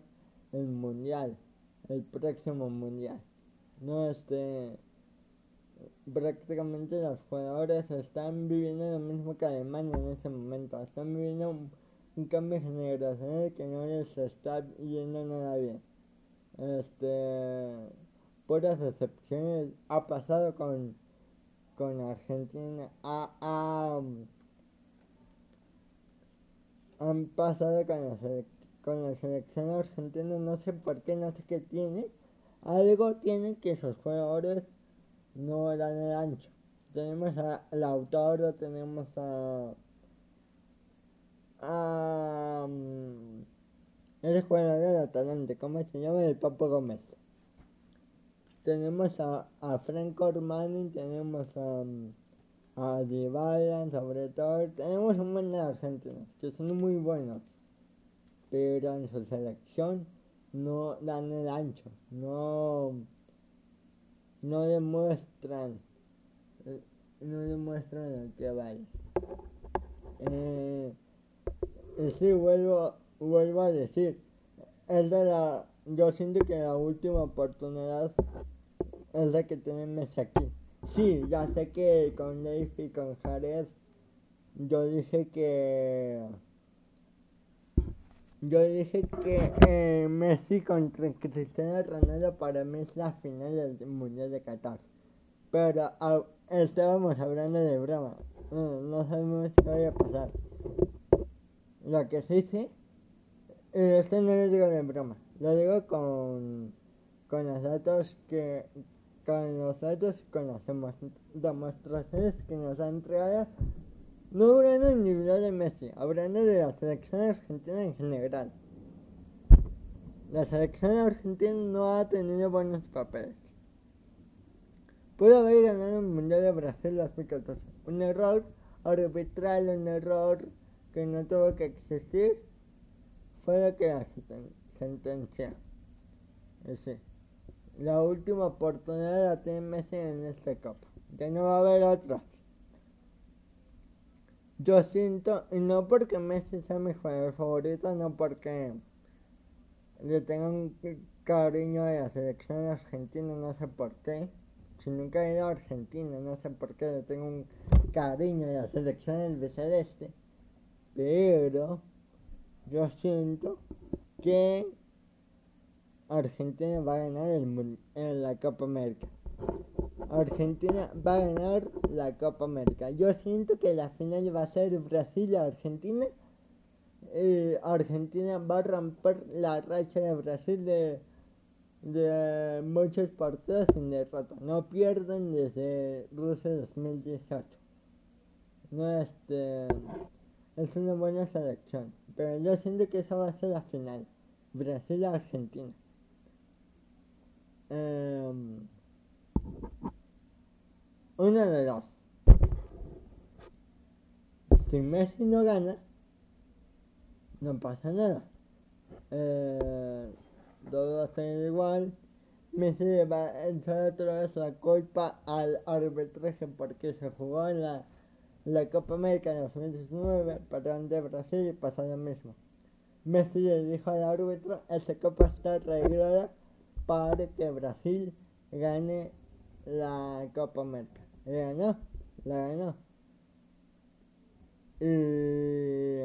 el Mundial, el próximo Mundial. No este prácticamente los jugadores están viviendo lo mismo que Alemania en este momento. Están viviendo un cambio generacional que no les está yendo nada bien. Este, puras excepciones ha pasado con, con Argentina. Ha, han pasado con la, con la selección argentina, no sé por qué, no sé qué tiene. Algo tienen que esos jugadores no dan el ancho. Tenemos a Lautaro, tenemos a Um, el jugador de Atalante, ¿cómo se llama? El Papo Gómez. Tenemos a, a Franco Armani, tenemos a, a Dybala, sobre todo. Tenemos un buen de argentinos que son muy buenos, pero en su selección no dan el ancho, no, no demuestran, no demuestran lo que vale. Eh, y sí, vuelvo, vuelvo a decir, es de la, yo siento que la última oportunidad es la que tenemos aquí. Sí, ya sé que con Dave y con Jared, yo dije que... Yo dije que eh, Messi contra Cristiano Ronaldo para mí es la final del Mundial de Qatar. Pero ah, estábamos hablando de broma. No, no sabemos qué vaya a pasar. Lo que se dice, eh, esto no lo digo de broma, lo digo con, con los datos que, con los datos, con las demostraciones que nos han entregado, no hablando individual de Messi, hablando de la selección argentina en general. La selección argentina no ha tenido buenos papeles. Pudo haber ganado el Mundial de Brasil 2014. Un error arbitral, un error que no tuvo que existir fue lo que la sentencia. la última oportunidad la tiene Messi en este copa. Ya no va a haber otras. Yo siento, y no porque Messi sea mi jugador favorito, no porque le tengo un cariño a la selección argentina, no sé por qué. si nunca he ido a Argentina, no sé por qué, tengo un cariño a la selección del celeste, pero yo siento que Argentina va a ganar el, en la Copa América. Argentina va a ganar la Copa América. Yo siento que la final va a ser Brasil-Argentina. Eh, Argentina va a romper la racha de Brasil de, de muchos partidos sin derrota. No pierden desde Rusia 2018. No este, es una buena selección. Pero yo siento que esa va a ser la final. Brasil-Argentina. Eh, una de dos. Si Messi no gana, no pasa nada. Eh, todo va a estar igual. Messi va a echar otra vez la culpa al arbitraje porque se jugó en la, la Copa América en 2019, perdón de Brasil pasó lo mismo. Messi le dijo al árbitro, esa copa está arreglada para que Brasil gane la Copa América. La ganó, la ganó. Y,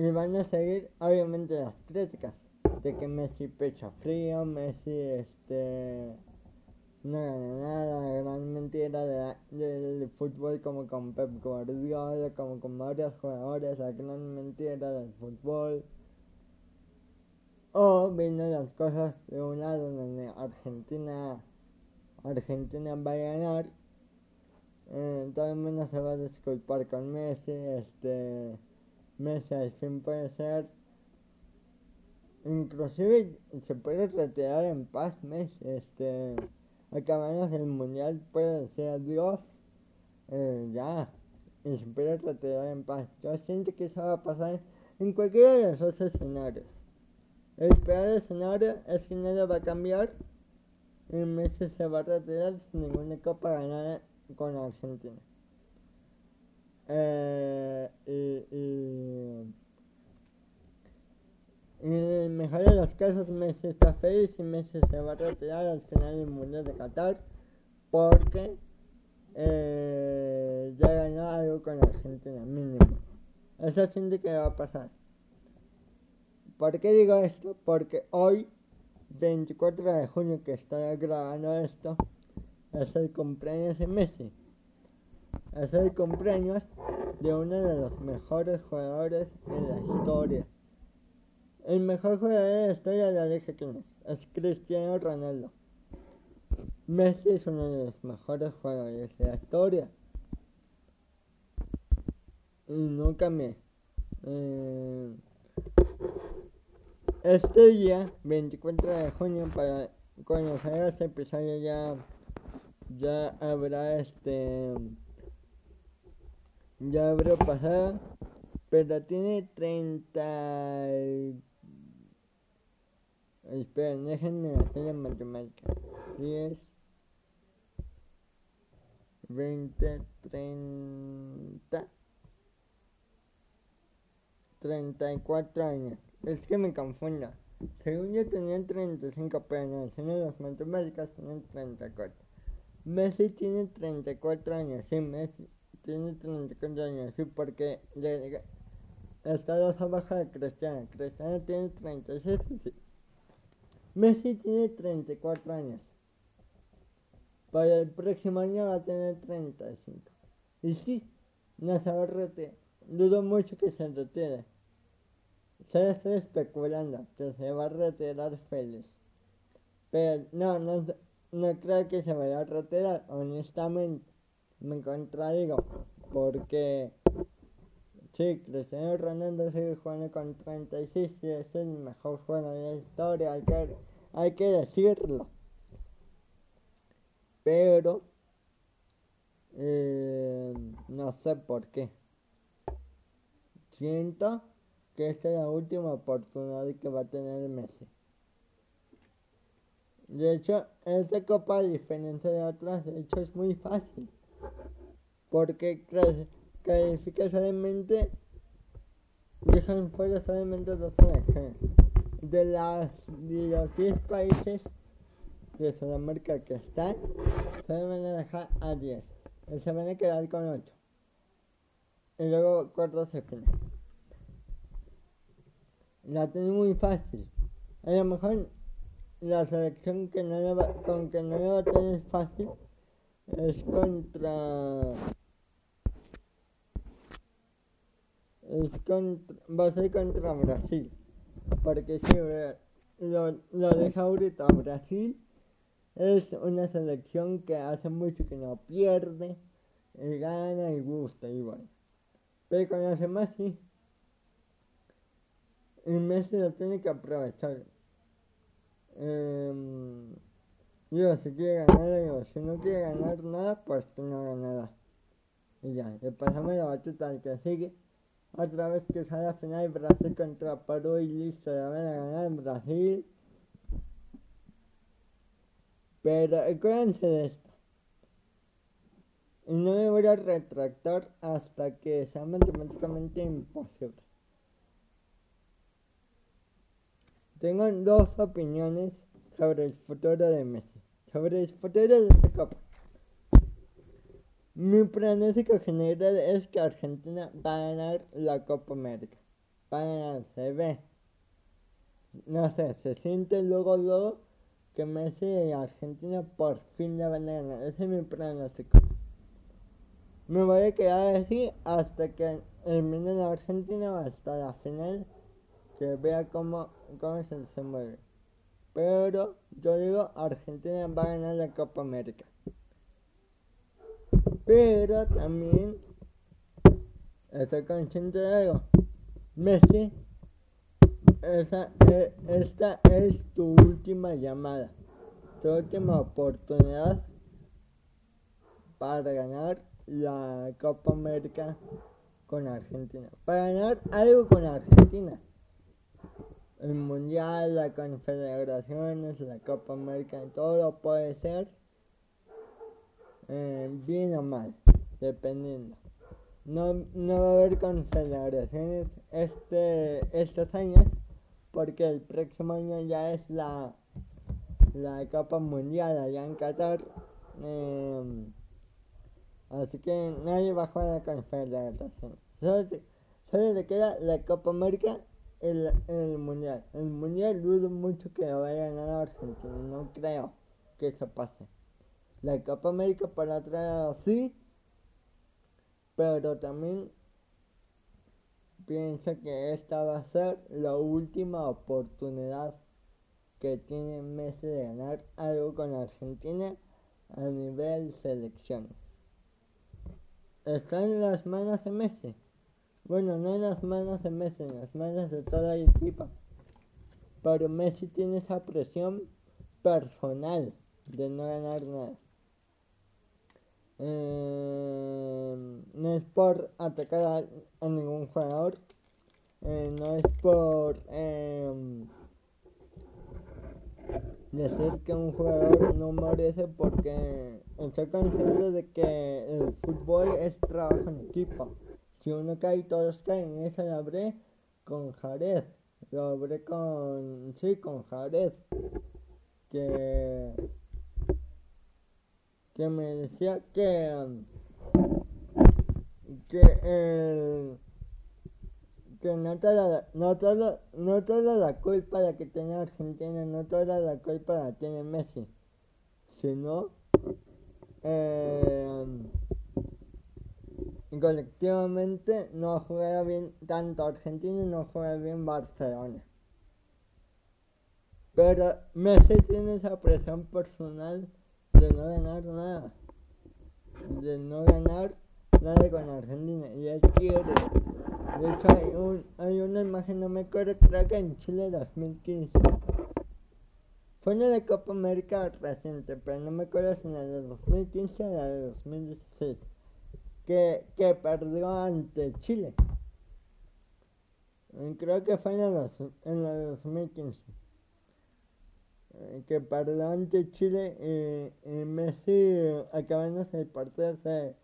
y van a seguir obviamente las críticas de que Messi pecho frío, Messi este no nada, la gran mentira de, del fútbol como con Pep Guardiola, como con varios jugadores, la gran mentira del fútbol. O viendo las cosas de un lado donde Argentina, Argentina va a ganar, eh, todo el mundo se va a disculpar con Messi, este, Messi al fin puede ser, inclusive se puede retirar en paz Messi, este, acabamos el mundial puede decir adiós, eh, ya, puede retirar en paz. Yo siento que eso va a pasar en cualquiera de los dos escenarios. El peor escenario es que nada va a cambiar y Messi se va a retirar sin ninguna copa ganada con Argentina. Eh, y, y, en el mejor de los casos Messi está feliz y Messi se va a retirar al final del Mundial de Qatar porque eh, ya ganó algo con Argentina, mínimo. Eso siento que va a pasar. ¿Por qué digo esto? Porque hoy, 24 de junio que estoy grabando esto, es el cumpleaños de Messi. Es el cumpleaños de uno de los mejores jugadores en la historia. El mejor jugador de la historia la deja quién es. Es Cristiano Ronaldo. Messi es uno de los mejores jugadores de la historia. Y no cambié. Eh, este día, 24 de junio, para cuando salga este episodio ya, ya habrá este, ya habrá pasado, pero tiene 30, esperen, déjenme hacer la matemática, 10, 20, 30, 34 años. Es que me confunda. Según yo tenían 35, pero no, en las matemáticas tienen 34. Messi tiene 34 años, sí, Messi tiene 34 años, sí, porque le, está dos abajo de Cristiano. Cristiano tiene 36, sí. Messi tiene 34 años. Para el próximo año va a tener 35. Y sí, no se va a retirar. Dudo mucho que se retire. Solo estoy especulando que se va a retirar feliz. Pero no, no, no creo que se vaya a retirar, honestamente. Me contradigo. Porque sí, Cristiano Ronaldo sigue jugando con 36 y es el mejor jugador de la historia, hay que, hay que decirlo. Pero eh, no sé por qué. Siento que esta es la última oportunidad que va a tener Messi. De hecho, esta copa, a diferencia de otras, de hecho es muy fácil. Porque califica solamente, dejan fuera solamente dos selecciones. De, las, de los 10 países de Sudamérica que están, se van a dejar a 10. Y se van a quedar con 8. Y luego cuartos de final. La tiene muy fácil. A lo mejor la selección que no le con que no le va a tener fácil es contra es contra, va a ser contra Brasil porque si lo, lo deja ahorita Brasil es una selección que hace mucho que no pierde y gana y gusta y bueno pero con los demás sí y Messi lo tiene que aprovechar eh, digo, si quiere ganar, digo, si no quiere ganar nada, pues que no haga nada. Y ya, le pasamos la batuta al que sigue. Otra vez que sale a final Brasil contra Perú y listo, ya van a ganar en Brasil. Pero acuérdense de esto. Y no me voy a retractar hasta que sea matemáticamente imposible. Tengo dos opiniones sobre el futuro de Messi, sobre el futuro de esta copa. Mi pronóstico general es que Argentina va a ganar la Copa América. Va a ganar, se ve. No sé, se siente luego, luego que Messi y Argentina por fin la van a ganar. Ese es mi pronóstico. Me voy a quedar así hasta que eliminen a Argentina hasta la final que vea cómo, cómo se, se mueve. Pero yo digo, Argentina va a ganar la Copa América. Pero también estoy consciente de algo. Messi, esa, e, esta es tu última llamada, tu última oportunidad para ganar la Copa América con Argentina. Para ganar algo con Argentina el Mundial, la Confederaciones, la Copa América, todo puede ser eh, bien o mal, dependiendo. No, no va a haber confederaciones este, estos años porque el próximo año ya es la, la Copa Mundial allá en Qatar. Eh, así que nadie va a jugar la confederación. Solo, solo le queda la Copa América el, el mundial. El mundial dudo mucho que vaya a ganar Argentina, no creo que eso pase. La Copa América para atrás sí, pero también pienso que esta va a ser la última oportunidad que tiene Messi de ganar algo con Argentina a nivel selecciones. Está en las manos de Messi. Bueno, no en las manos de Messi, en las manos de toda la equipa. Pero Messi tiene esa presión personal de no ganar nada. Eh, no es por atacar a, ningún jugador. Eh, no es por eh, decir que un jugador no merece porque estoy consciente de que el fútbol es trabajo en equipo. Si uno cae, todos caen. Esa la habré con Jared. Lo habré con. Sí, con Jared. Que. Que me decía que. Que el. Que no toda, no, todo, no toda la culpa la que tiene Argentina, no toda la culpa la tiene Messi, sino eh, colectivamente no juega bien tanto Argentina y no juega bien Barcelona. Pero Messi tiene esa presión personal de no ganar nada. De no ganar nada con Argentina. Y él quiere. De hecho hay, un, hay una imagen, no me acuerdo, creo que en Chile 2015. Fue una de Copa América reciente, pero no me acuerdo si la de 2015 o la de 2016 que, que perdió ante Chile. Creo que fue en la, en la 2015. Eh, que perdió ante Chile y Messi acabándose el partido se,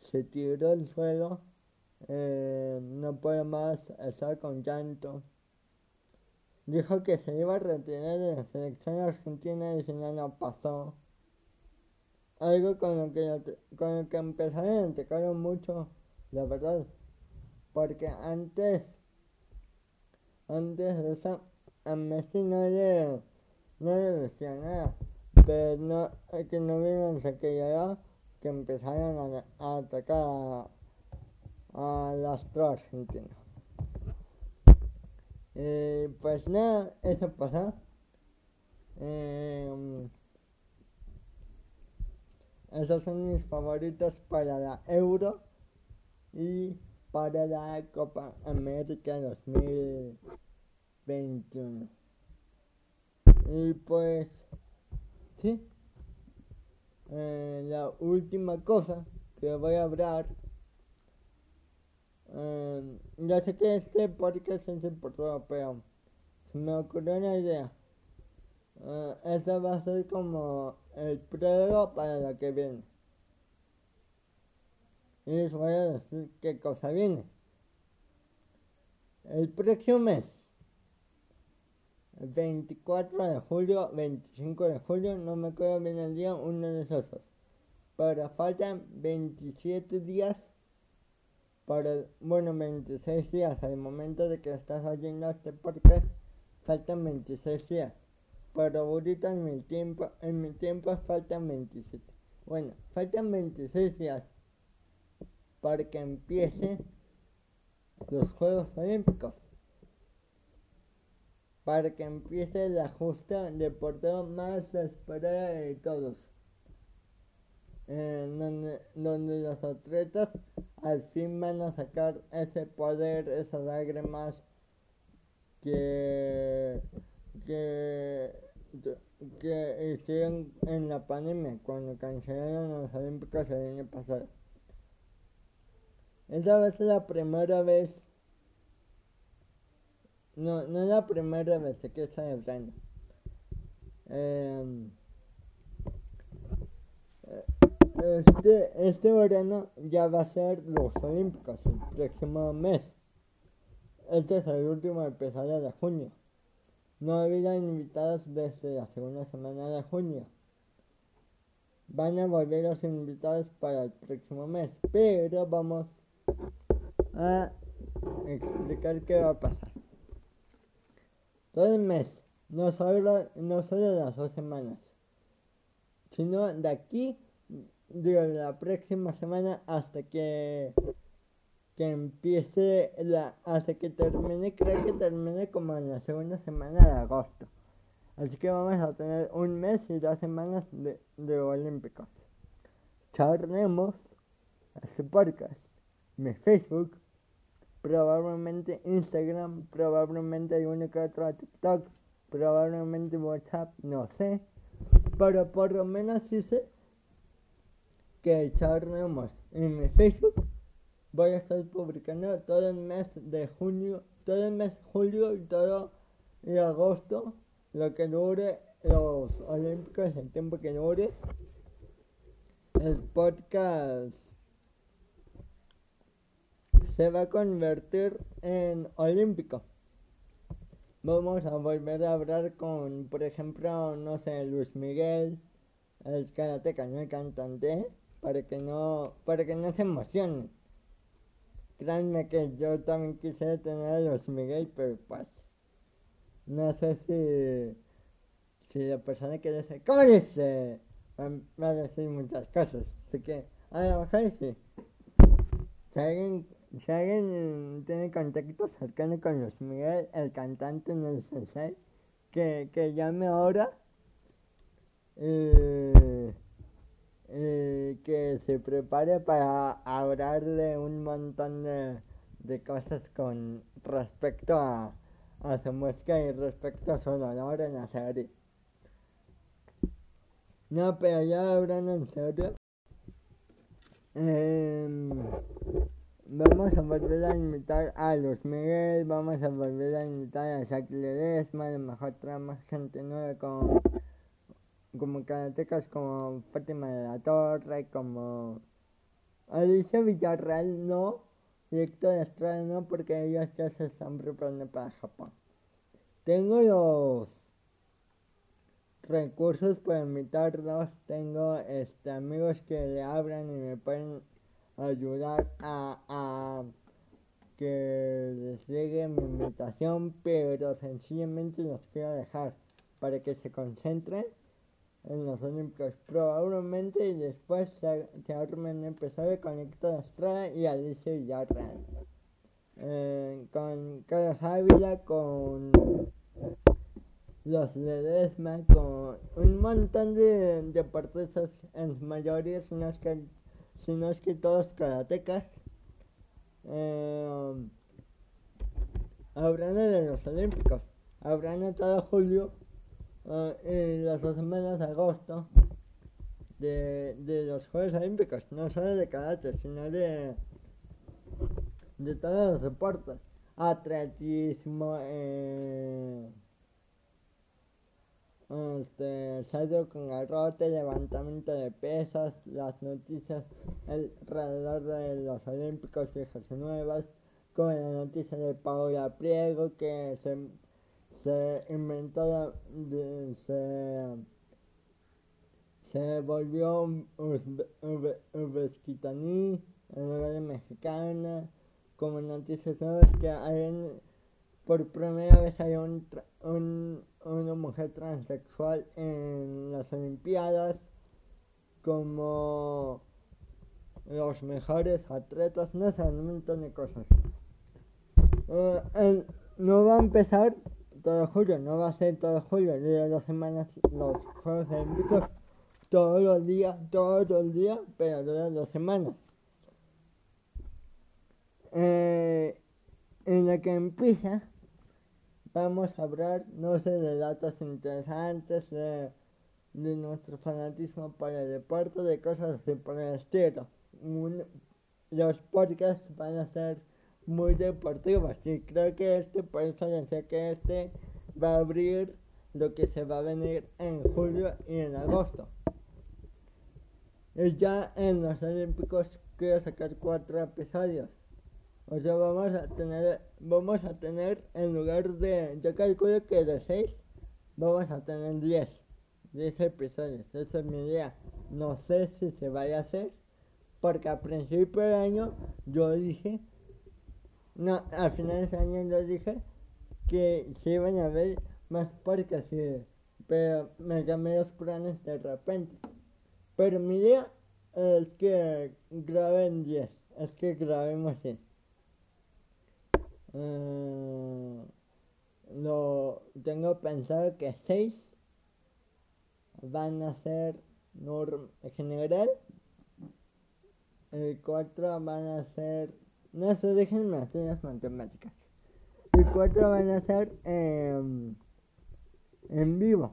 se tiró al suelo. Eh, no puede más estar con llanto. dijo que se iba a retirar de la selección argentina y si no, no pasó. Algo con lo que, con lo que empezaron a atacar mucho, la verdad. Porque antes, antes de eso, a Messi no le, no le decía nada. Pero no, que no vieron aquella edad que empezaron a, atacar a, al astro argentino. Eh, pues nada, eso pasó. Eh, esos son mis favoritos para la Euro y para la Copa América 2021. Y pues, sí, eh, la última cosa que voy a hablar eh, ya sé que este podcast es importante, pero se me ocurrió una idea. Uh, esta va a ser como el prueba para lo que viene. Y les voy a decir qué cosa viene. El próximo mes, 24 de julio, 25 de julio, no me acuerdo bien el día, uno de esos. Pero faltan 27 días para, bueno, 26 días al momento de que estás oyendo este podcast, faltan 26 días. Pero ahorita en mi tiempo, en mi tiempo faltan 27. Bueno, faltan 26 días para que empiece los Juegos Olímpicos. Para que empiece la justa deportiva más esperada de todos. donde, donde los atletas al fin van a sacar ese poder, esas lágrimas que, que, que hicieron en la pandemia cuando cancelaron los Olímpicos el año pasado. Esta vez es la primera vez. No, no es la primera vez que estoy hablando. Eh, este, este verano ya va a ser los Olímpicos, el próximo mes. Este es el último episodio de junio. No había invitados desde la segunda semana de junio. Van a volver los invitados para el próximo mes, pero vamos a explicar qué va a pasar. Todo el mes, no solo, no solo las dos semanas, sino de aquí digo, la próxima semana hasta que, que empiece la, hasta que termine, creo que termine como en la segunda semana de agosto. Así que vamos a tener un mes y dos semanas de, de Olímpicos. Charlemos este podcast, mi Facebook, probablemente Instagram, probablemente alguno que otro TikTok, probablemente WhatsApp, no sé. Pero por lo menos sí sé que echaremos en mi Facebook. Voy a estar publicando todo el mes de junio, todo el mes de julio y todo el agosto, lo que dure los Olímpicos, el tiempo que dure. El podcast se va a convertir en olímpico. Vamos a volver a hablar con, por ejemplo, no sé, Luis Miguel, el karateca, no el cantante para que no, para que no se emocionen. Créanme que yo también quisiera tener a los Miguel, pero pues no sé si, si la persona que dice, ¿cómo dice? Va, a decir muchas cosas, así que a lo mejor sí. Si alguien, alguien tiene contacto cercano con los Miguel, el cantante sensei, que, que llame ahora. Eh, eh, que se prepare para hablarle un montón de, cosas con respecto a, a su música y respecto a su dolor en la serie. No, pero ya hablando en serio. Em, vamos a volver a invitar a Los Miguel, vamos a volver a invitar a Jack Ledesma, a mejor traemos gente nueva con como karatecas como Fátima de la Torre, como Alicia Villarreal no, y Héctor Estrada no, porque ellos ya se están preparando para Japón. tengo los recursos para invitarlos, tengo este, amigos que le abran y me pueden ayudar a, a que les llegue mi invitación, pero sencillamente los quiero dejar para que se concentren en los Olímpicos. Probablemente y después se, se armen episodio con Héctor Estrada y Alicia Villarreal. Eh, con Carlos Ávila, con los Ledesma, con un montón de deportistas en su mayoría, si no es que, si no es que todos karatecas. Eh, hablando de los Olímpicos, habrán todo julio uh, en las dos semanas de agosto de, de los Juegos Olímpicos, no solo de karate, sino de, de todos los deportes, atletismo, eh, este, salto con garrote, levantamiento de pesas, las noticias alrededor de los Olímpicos viejas y nuevas, como la noticia de Paula Priego que se, se inventó, de, se, se volvió uzbekitaní en lugar de mexicana, como noticias nuevas que hay por primera vez hay un, un una mujer transexual en las Olimpiadas como los mejores atletas, no sé, un montón de cosas. El, no va a empezar todo julio, no va a ser todo julio, de dos semanas los Juegos Olímpicos, todos los días, todos los días, pero dos semanas. Eh, en la que empieza vamos a hablar, no sé, de datos interesantes, de, nuestro fanatismo para el deporte, de cosas así por el estilo. Los podcasts van a ser muy deportivos y creo que este, por eso decía que este va a abrir lo que se va a venir en julio y en agosto. Y ya en los Olímpicos quiero sacar cuatro episodios. O sea, vamos a tener, vamos a tener en lugar de, yo calculo que de 6, vamos a tener 10, 10 episodios. Esa es mi idea. No sé si se vaya a hacer, porque a principio del año yo dije, no, al final de año yo dije que se iban a ver más podcasts, pero me cambié los planes de repente. Pero mi idea es que graben 10, es que grabemos 10. Mm, lo tengo pensado que 6 van a ser norm general. El 4 van a ser. No sé, déjenme hacer las matemáticas. El 4 van a ser eh, en vivo.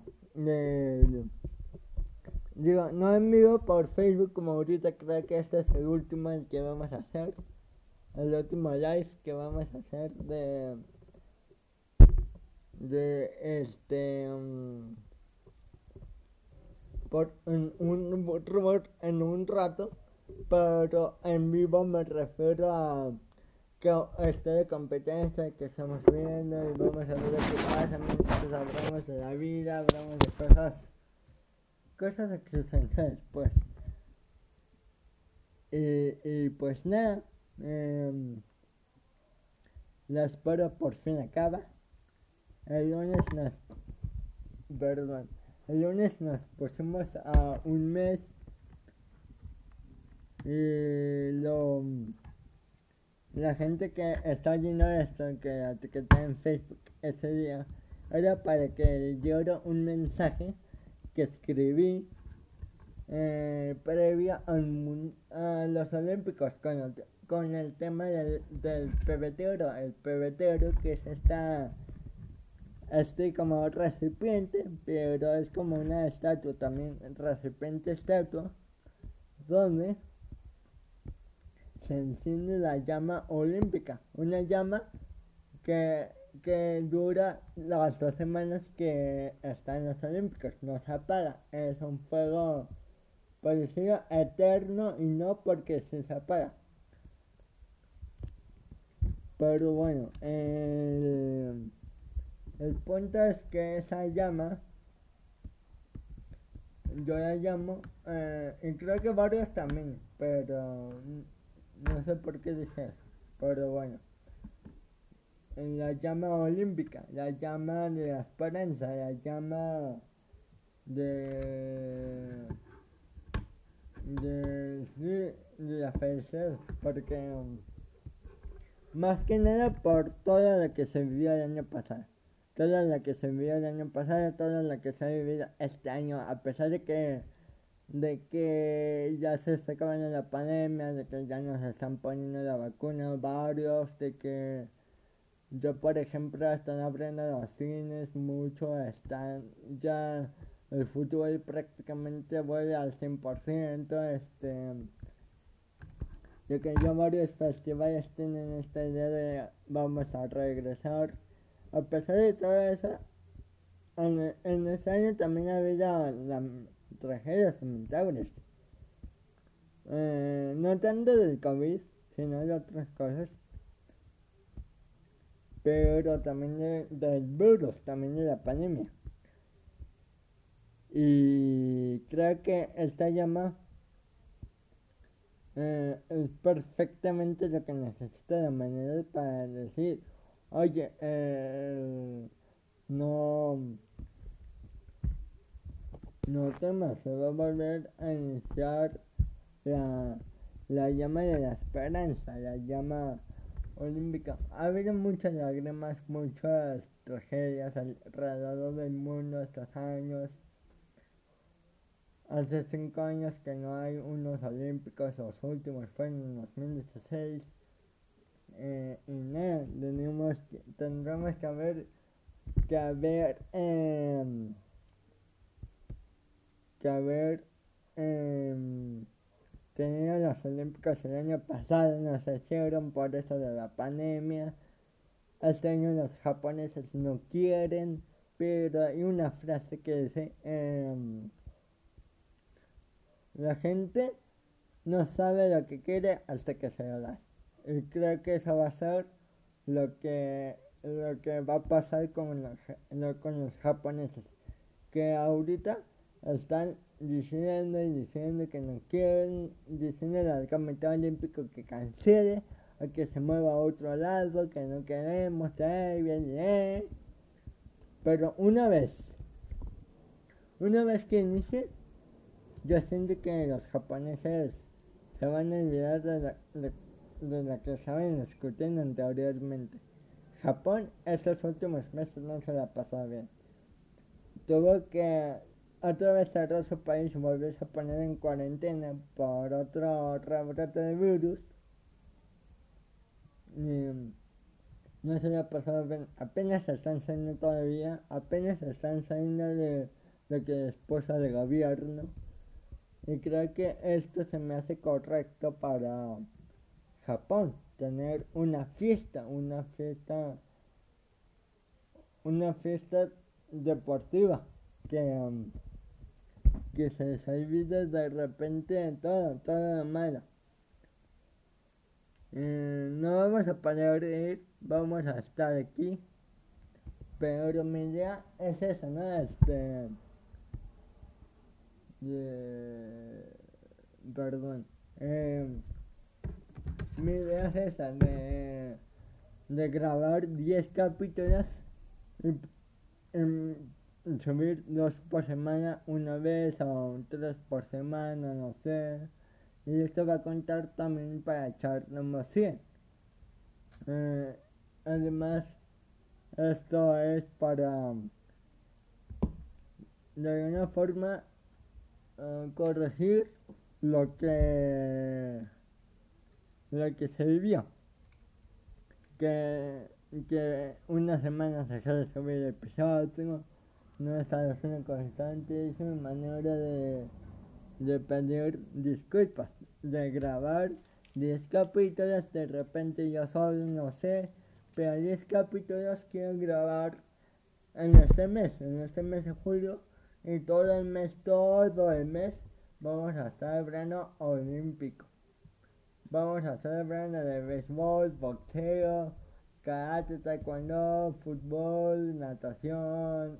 Digo, no en vivo por Facebook, como ahorita creo que este es el último que vamos a hacer el último live que vamos a hacer de de este um, por un, un rumor en un rato pero en vivo me refiero a que esté de competencia que estamos viendo y vamos a ver qué pasa mientras hablamos de la vida hablamos de cosas cosas existenciales pues. Y, y pues nada eh, la espera por fin acaba. El lunes nos, perdón, el lunes nos pusimos a un mes y lo, la gente que está de esto, que etiqueta en Facebook ese día, era para que diera un mensaje que escribí eh, previa a los Olímpicos con el, con el tema del, del pebetero, el pebetero que es esta, este como recipiente, pero es como una estatua también, recipiente estatua, donde se enciende la llama olímpica, una llama que, que dura las dos semanas que está en los olímpicos, no se apaga, es un fuego parecido eterno y no porque se apaga. Pero bueno, El punto es que esa llama, yo la llamo, eh, y creo que varios también, pero no sé por qué dije eso, pero bueno. La llama olímpica, la llama de la esperanza, la llama de de, de, la felicidad, porque más que nada por toda la que se vivió el año pasado, toda la que se vivió el año pasado, toda la que se ha vivido este año, a pesar de que de que ya se está acabando la pandemia, de que ya nos están poniendo la vacuna varios, de que yo por ejemplo están abriendo los cines, mucho están ya el fútbol prácticamente vuelve al 100%, este, que ya varios festivales tienen esta idea de vamos a regresar. A pesar de todo eso, en, en este año también ha habido la, tragedias lamentables. Eh, no tanto del COVID, sino de otras cosas. Pero también de, del virus, también de la pandemia. Y creo que esta llama eh, es perfectamente lo que necesita la manera para decir, oye, eh, no, no temas, se va a volver a iniciar la, la llama de la esperanza, la llama olímpica. Ha habido muchas lágrimas, muchas tragedias alrededor del mundo estos años Hace cinco años que no hay unos olímpicos, los últimos fueron en 2016. Eh, y nada, tenemos que, tendremos que haber que haber eh, que haber eh, tenido los olímpicos el año pasado, no se hicieron por eso de la pandemia. Este año los japoneses no quieren, pero hay una frase que dice eh, la gente no sabe lo que quiere hasta que se lo. Y creo que eso va a ser lo que, lo que va a pasar con los, con los japoneses. Que ahorita están diciendo y diciendo que no quieren, diciendo al Comité Olímpico que cancele, o que se mueva a otro lado, que no queremos, eh, bien, eh. Pero una vez, una vez que inicie, yo siento que los japoneses se van a olvidar de la, de, la que saben discutiendo anteriormente. Japón estos últimos meses no se la pasó bien. Tuvo que otra vez cerrar su país y volverse a poner en cuarentena por otro rebrote de virus. Y no se le ha pasado bien. Apenas están saliendo todavía, apenas están saliendo de lo que es esposa de gobierno. Y creo que esto se me hace correcto para Japón, tener una fiesta, una fiesta, una fiesta deportiva que, um, que se olvide de repente de todo, todo malo. Eh, no vamos a parar vamos a estar aquí, pero mi idea es esa, ¿no? Este perdón. Eh, mi idea es esa, de, de grabar 10 capítulos y, subir dos por semana una vez o tres por semana, no sé. Y esto va a contar también para echar número 100. Eh, además, esto es para de alguna forma uh, corregir lo que lo que se vivió. Que, que una semana se dejó de subir el episodio no estaba haciendo constante es una manera de, de pedir disculpas de grabar 10 capítulos de repente yo solo no sé pero 10 capítulos quiero grabar en este mes en este mes de julio y todo el mes, todo el mes, vamos a estar el verano olímpico. Vamos a hacer el verano de béisbol, boxeo, karate, taekwondo, fútbol, natación,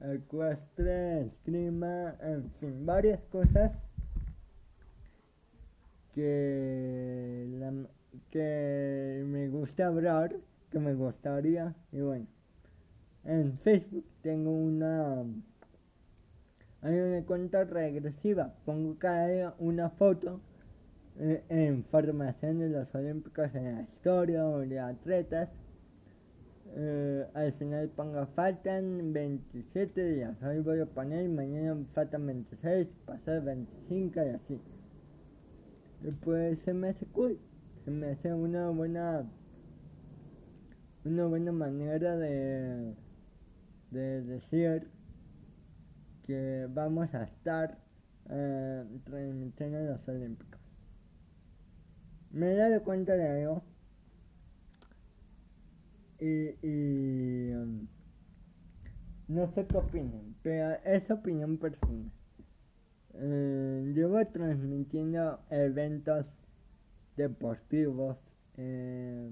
ecuestre, esgrima, en fin, varias cosas que, que me gusta hablar, que me gustaría, y bueno, en Facebook tengo una hay una cuenta regresiva, pongo cada día una foto eh, en formación de los olímpicos en la historia o de atletas. Eh, al final pongo faltan 27 días, hoy voy a poner, mañana faltan 26, pasar 25 y así. Y pues se me hace cool, se me hace una buena una buena manera de, de decir que vamos a estar eh, transmitiendo los Olímpicos. Me he dado cuenta de algo y, y um, no sé qué opinan, pero es opinión personal. Eh, llevo transmitiendo eventos deportivos eh,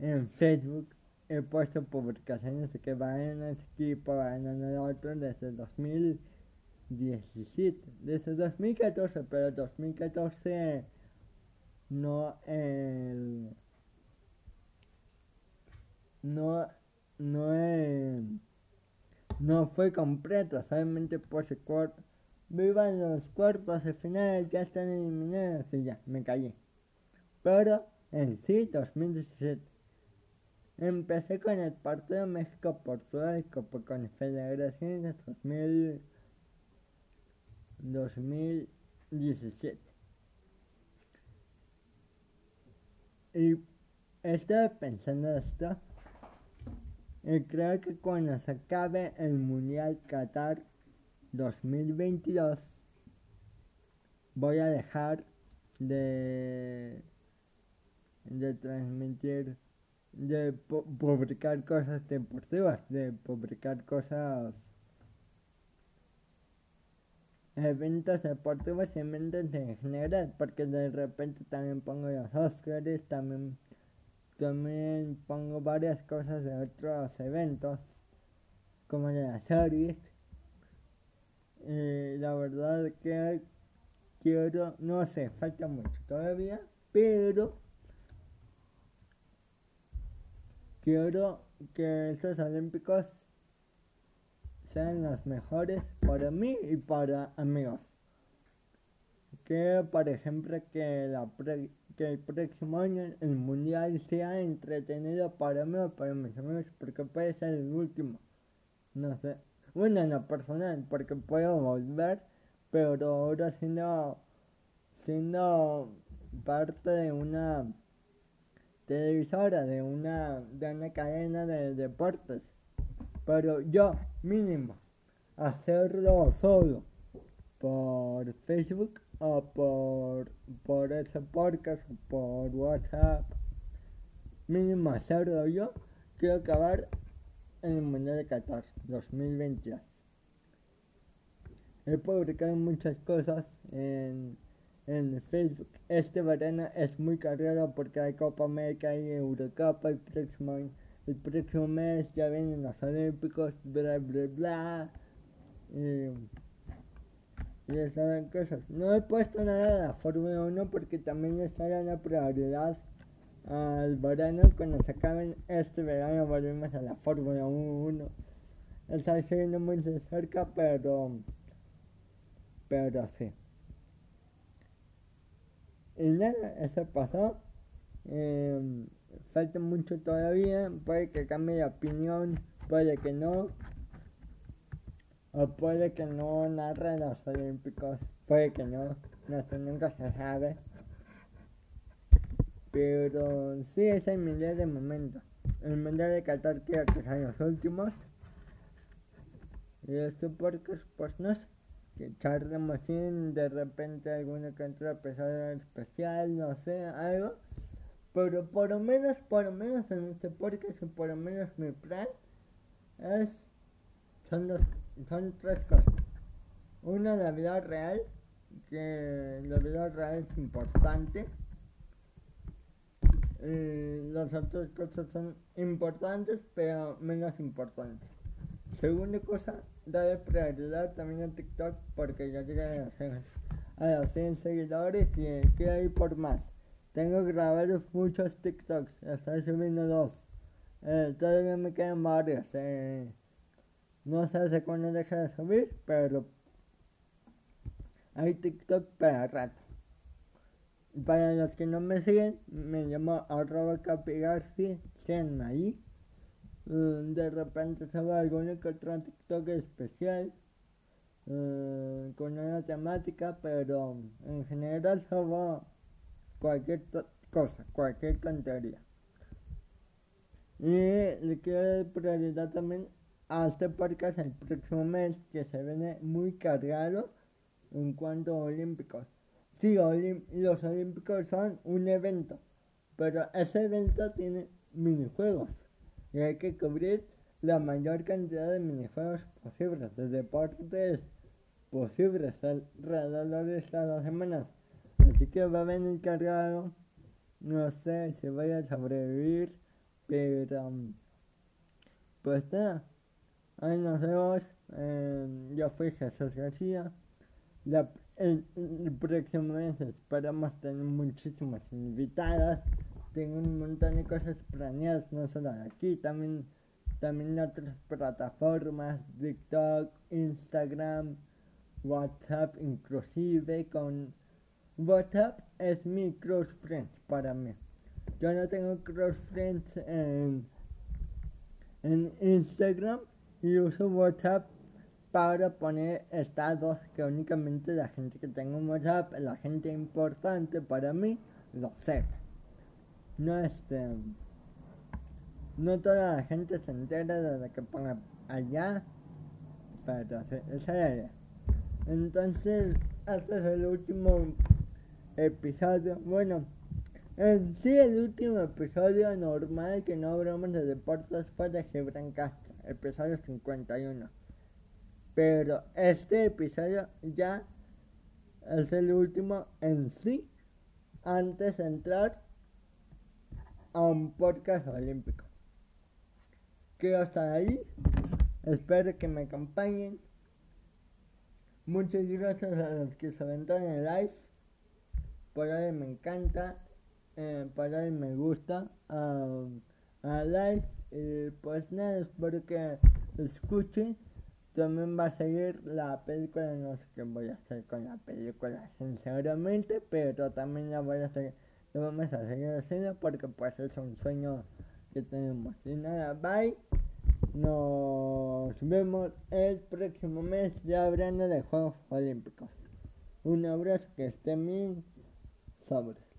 en Facebook he puesto publicaciones que van en este equipo, en el otro desde 2017, desde 2014, pero 2014 no el no no no fue completo, solamente por cuarto. Vivan los cuartos de final, ya están eliminados y ya, me callé. Pero en sí, 2017. Empecé con el partido México-Portugal con Confederaciones 2000, 2017. Y estaba pensando esto. Y creo que cuando se acabe el Mundial Qatar 2022, voy a dejar de, de transmitir de publicar cosas deportivas, de publicar cosas, eventos deportivos y eventos en general, porque de repente también pongo los Oscars, también, también pongo varias cosas de otros eventos, como de las series. Y la verdad que quiero, no sé, falta mucho todavía, pero Quiero que estos olímpicos sean los mejores para mí y para amigos. Que por ejemplo que, la que el próximo año el mundial sea entretenido para mí o para mis amigos porque puede ser el último. No sé. Bueno, en lo personal, porque puedo volver, pero ahora siendo, siendo parte de una televisora de una, de una cadena de deportes. Pero yo, mínimo, hacerlo solo por Facebook o por, por ese podcast por WhatsApp. Mínimo hacerlo yo. Quiero acabar en el Mundial de Qatar 2022. He publicado muchas cosas en en Facebook. Este verano es muy cargado porque hay Copa América y Eurocopa el próximo, el próximo mes ya vienen los Olímpicos, bla bla bla. Y, y saben cosas. No he puesto nada de la Fórmula 1 porque también está dando prioridad al verano. Cuando se acaben este verano volvemos a la Fórmula 1. Está siendo muy cerca, pero, pero sí. Y nada, eso pasó. Em, falta mucho todavía. Puede que cambie de opinión, puede que no. O puede que no narre los Olímpicos. Puede que no. No nunca se sabe. Pero sí, es mi idea de momento. El mundial de Qatar que sean los últimos. Y esto porque, pues no sé Charlie Machine, de repente alguna que otra especial, no sé, algo. Pero por lo menos, por lo menos en este podcast, por lo menos mi plan es, son, dos, son tres cosas. Una, la vida real, que la vida real es importante. Y las otras cosas son importantes, pero menos importantes. Segunda cosa, darle prioridad también a TikTok porque ya llegué a los 100 seguidores y quiero ir por más. Tengo grabados muchos TikToks, estoy subiendo dos. Eh, todavía me quedan varios. Eh, no sé hace cuándo deja de subir, pero hay TikTok para rato. Para los que no me siguen, me llamo arroba capigarci, sean ahí. Uh, de repente va algún que otro TikTok especial uh, con una temática, pero en general va cualquier cosa, cualquier tontería. Y le quiero dar prioridad también a este podcast el próximo mes que se viene muy cargado en cuanto a olímpicos. Sí, los olímpicos son un evento, pero ese evento tiene minijuegos y hay que cubrir la mayor cantidad de minijuegos posibles, de deportes posibles alrededor de estas dos semanas. Así que va a venir cargado. No sé si voy a sobrevivir, pero um, pues nada. Ahí nos vemos. Eh, yo fui Jesús García. La, el, el, próximo mes esperamos tener muchísimas invitadas. Tengo un montón de cosas planeadas, no solo aquí, también, también en otras plataformas, TikTok, Instagram, WhatsApp, inclusive con WhatsApp es mi close friend para mí. Yo no tengo close friends en, en Instagram y uso WhatsApp para poner estados que únicamente la gente que tengo en WhatsApp, la gente importante para mí, lo sepa. No este. No toda la gente se entera de lo que ponga allá, pero esa idea. Entonces, este es el último episodio. Bueno, en sí el último episodio normal que no hablamos de deportes fue de Gibran Castro, episodio 51. Pero este episodio ya es el último en sí antes de entrar a un podcast olímpico. Quiero estar ahí. Espero que me acompañen. Muchas gracias a los que se aventaron en live por ahí me encanta, eh, por ahí me gusta a, a live. Y pues nada, espero que escuchen. También va a seguir la película, no sé qué voy a hacer con la película, sinceramente, pero también la voy a hacer, la vamos a seguir haciendo porque pues es un sueño que tenemos. Y nada, bye. Nos vemos el próximo mes ya hablando de Juegos Olímpicos. Un abrazo, que estén bien. Sabır.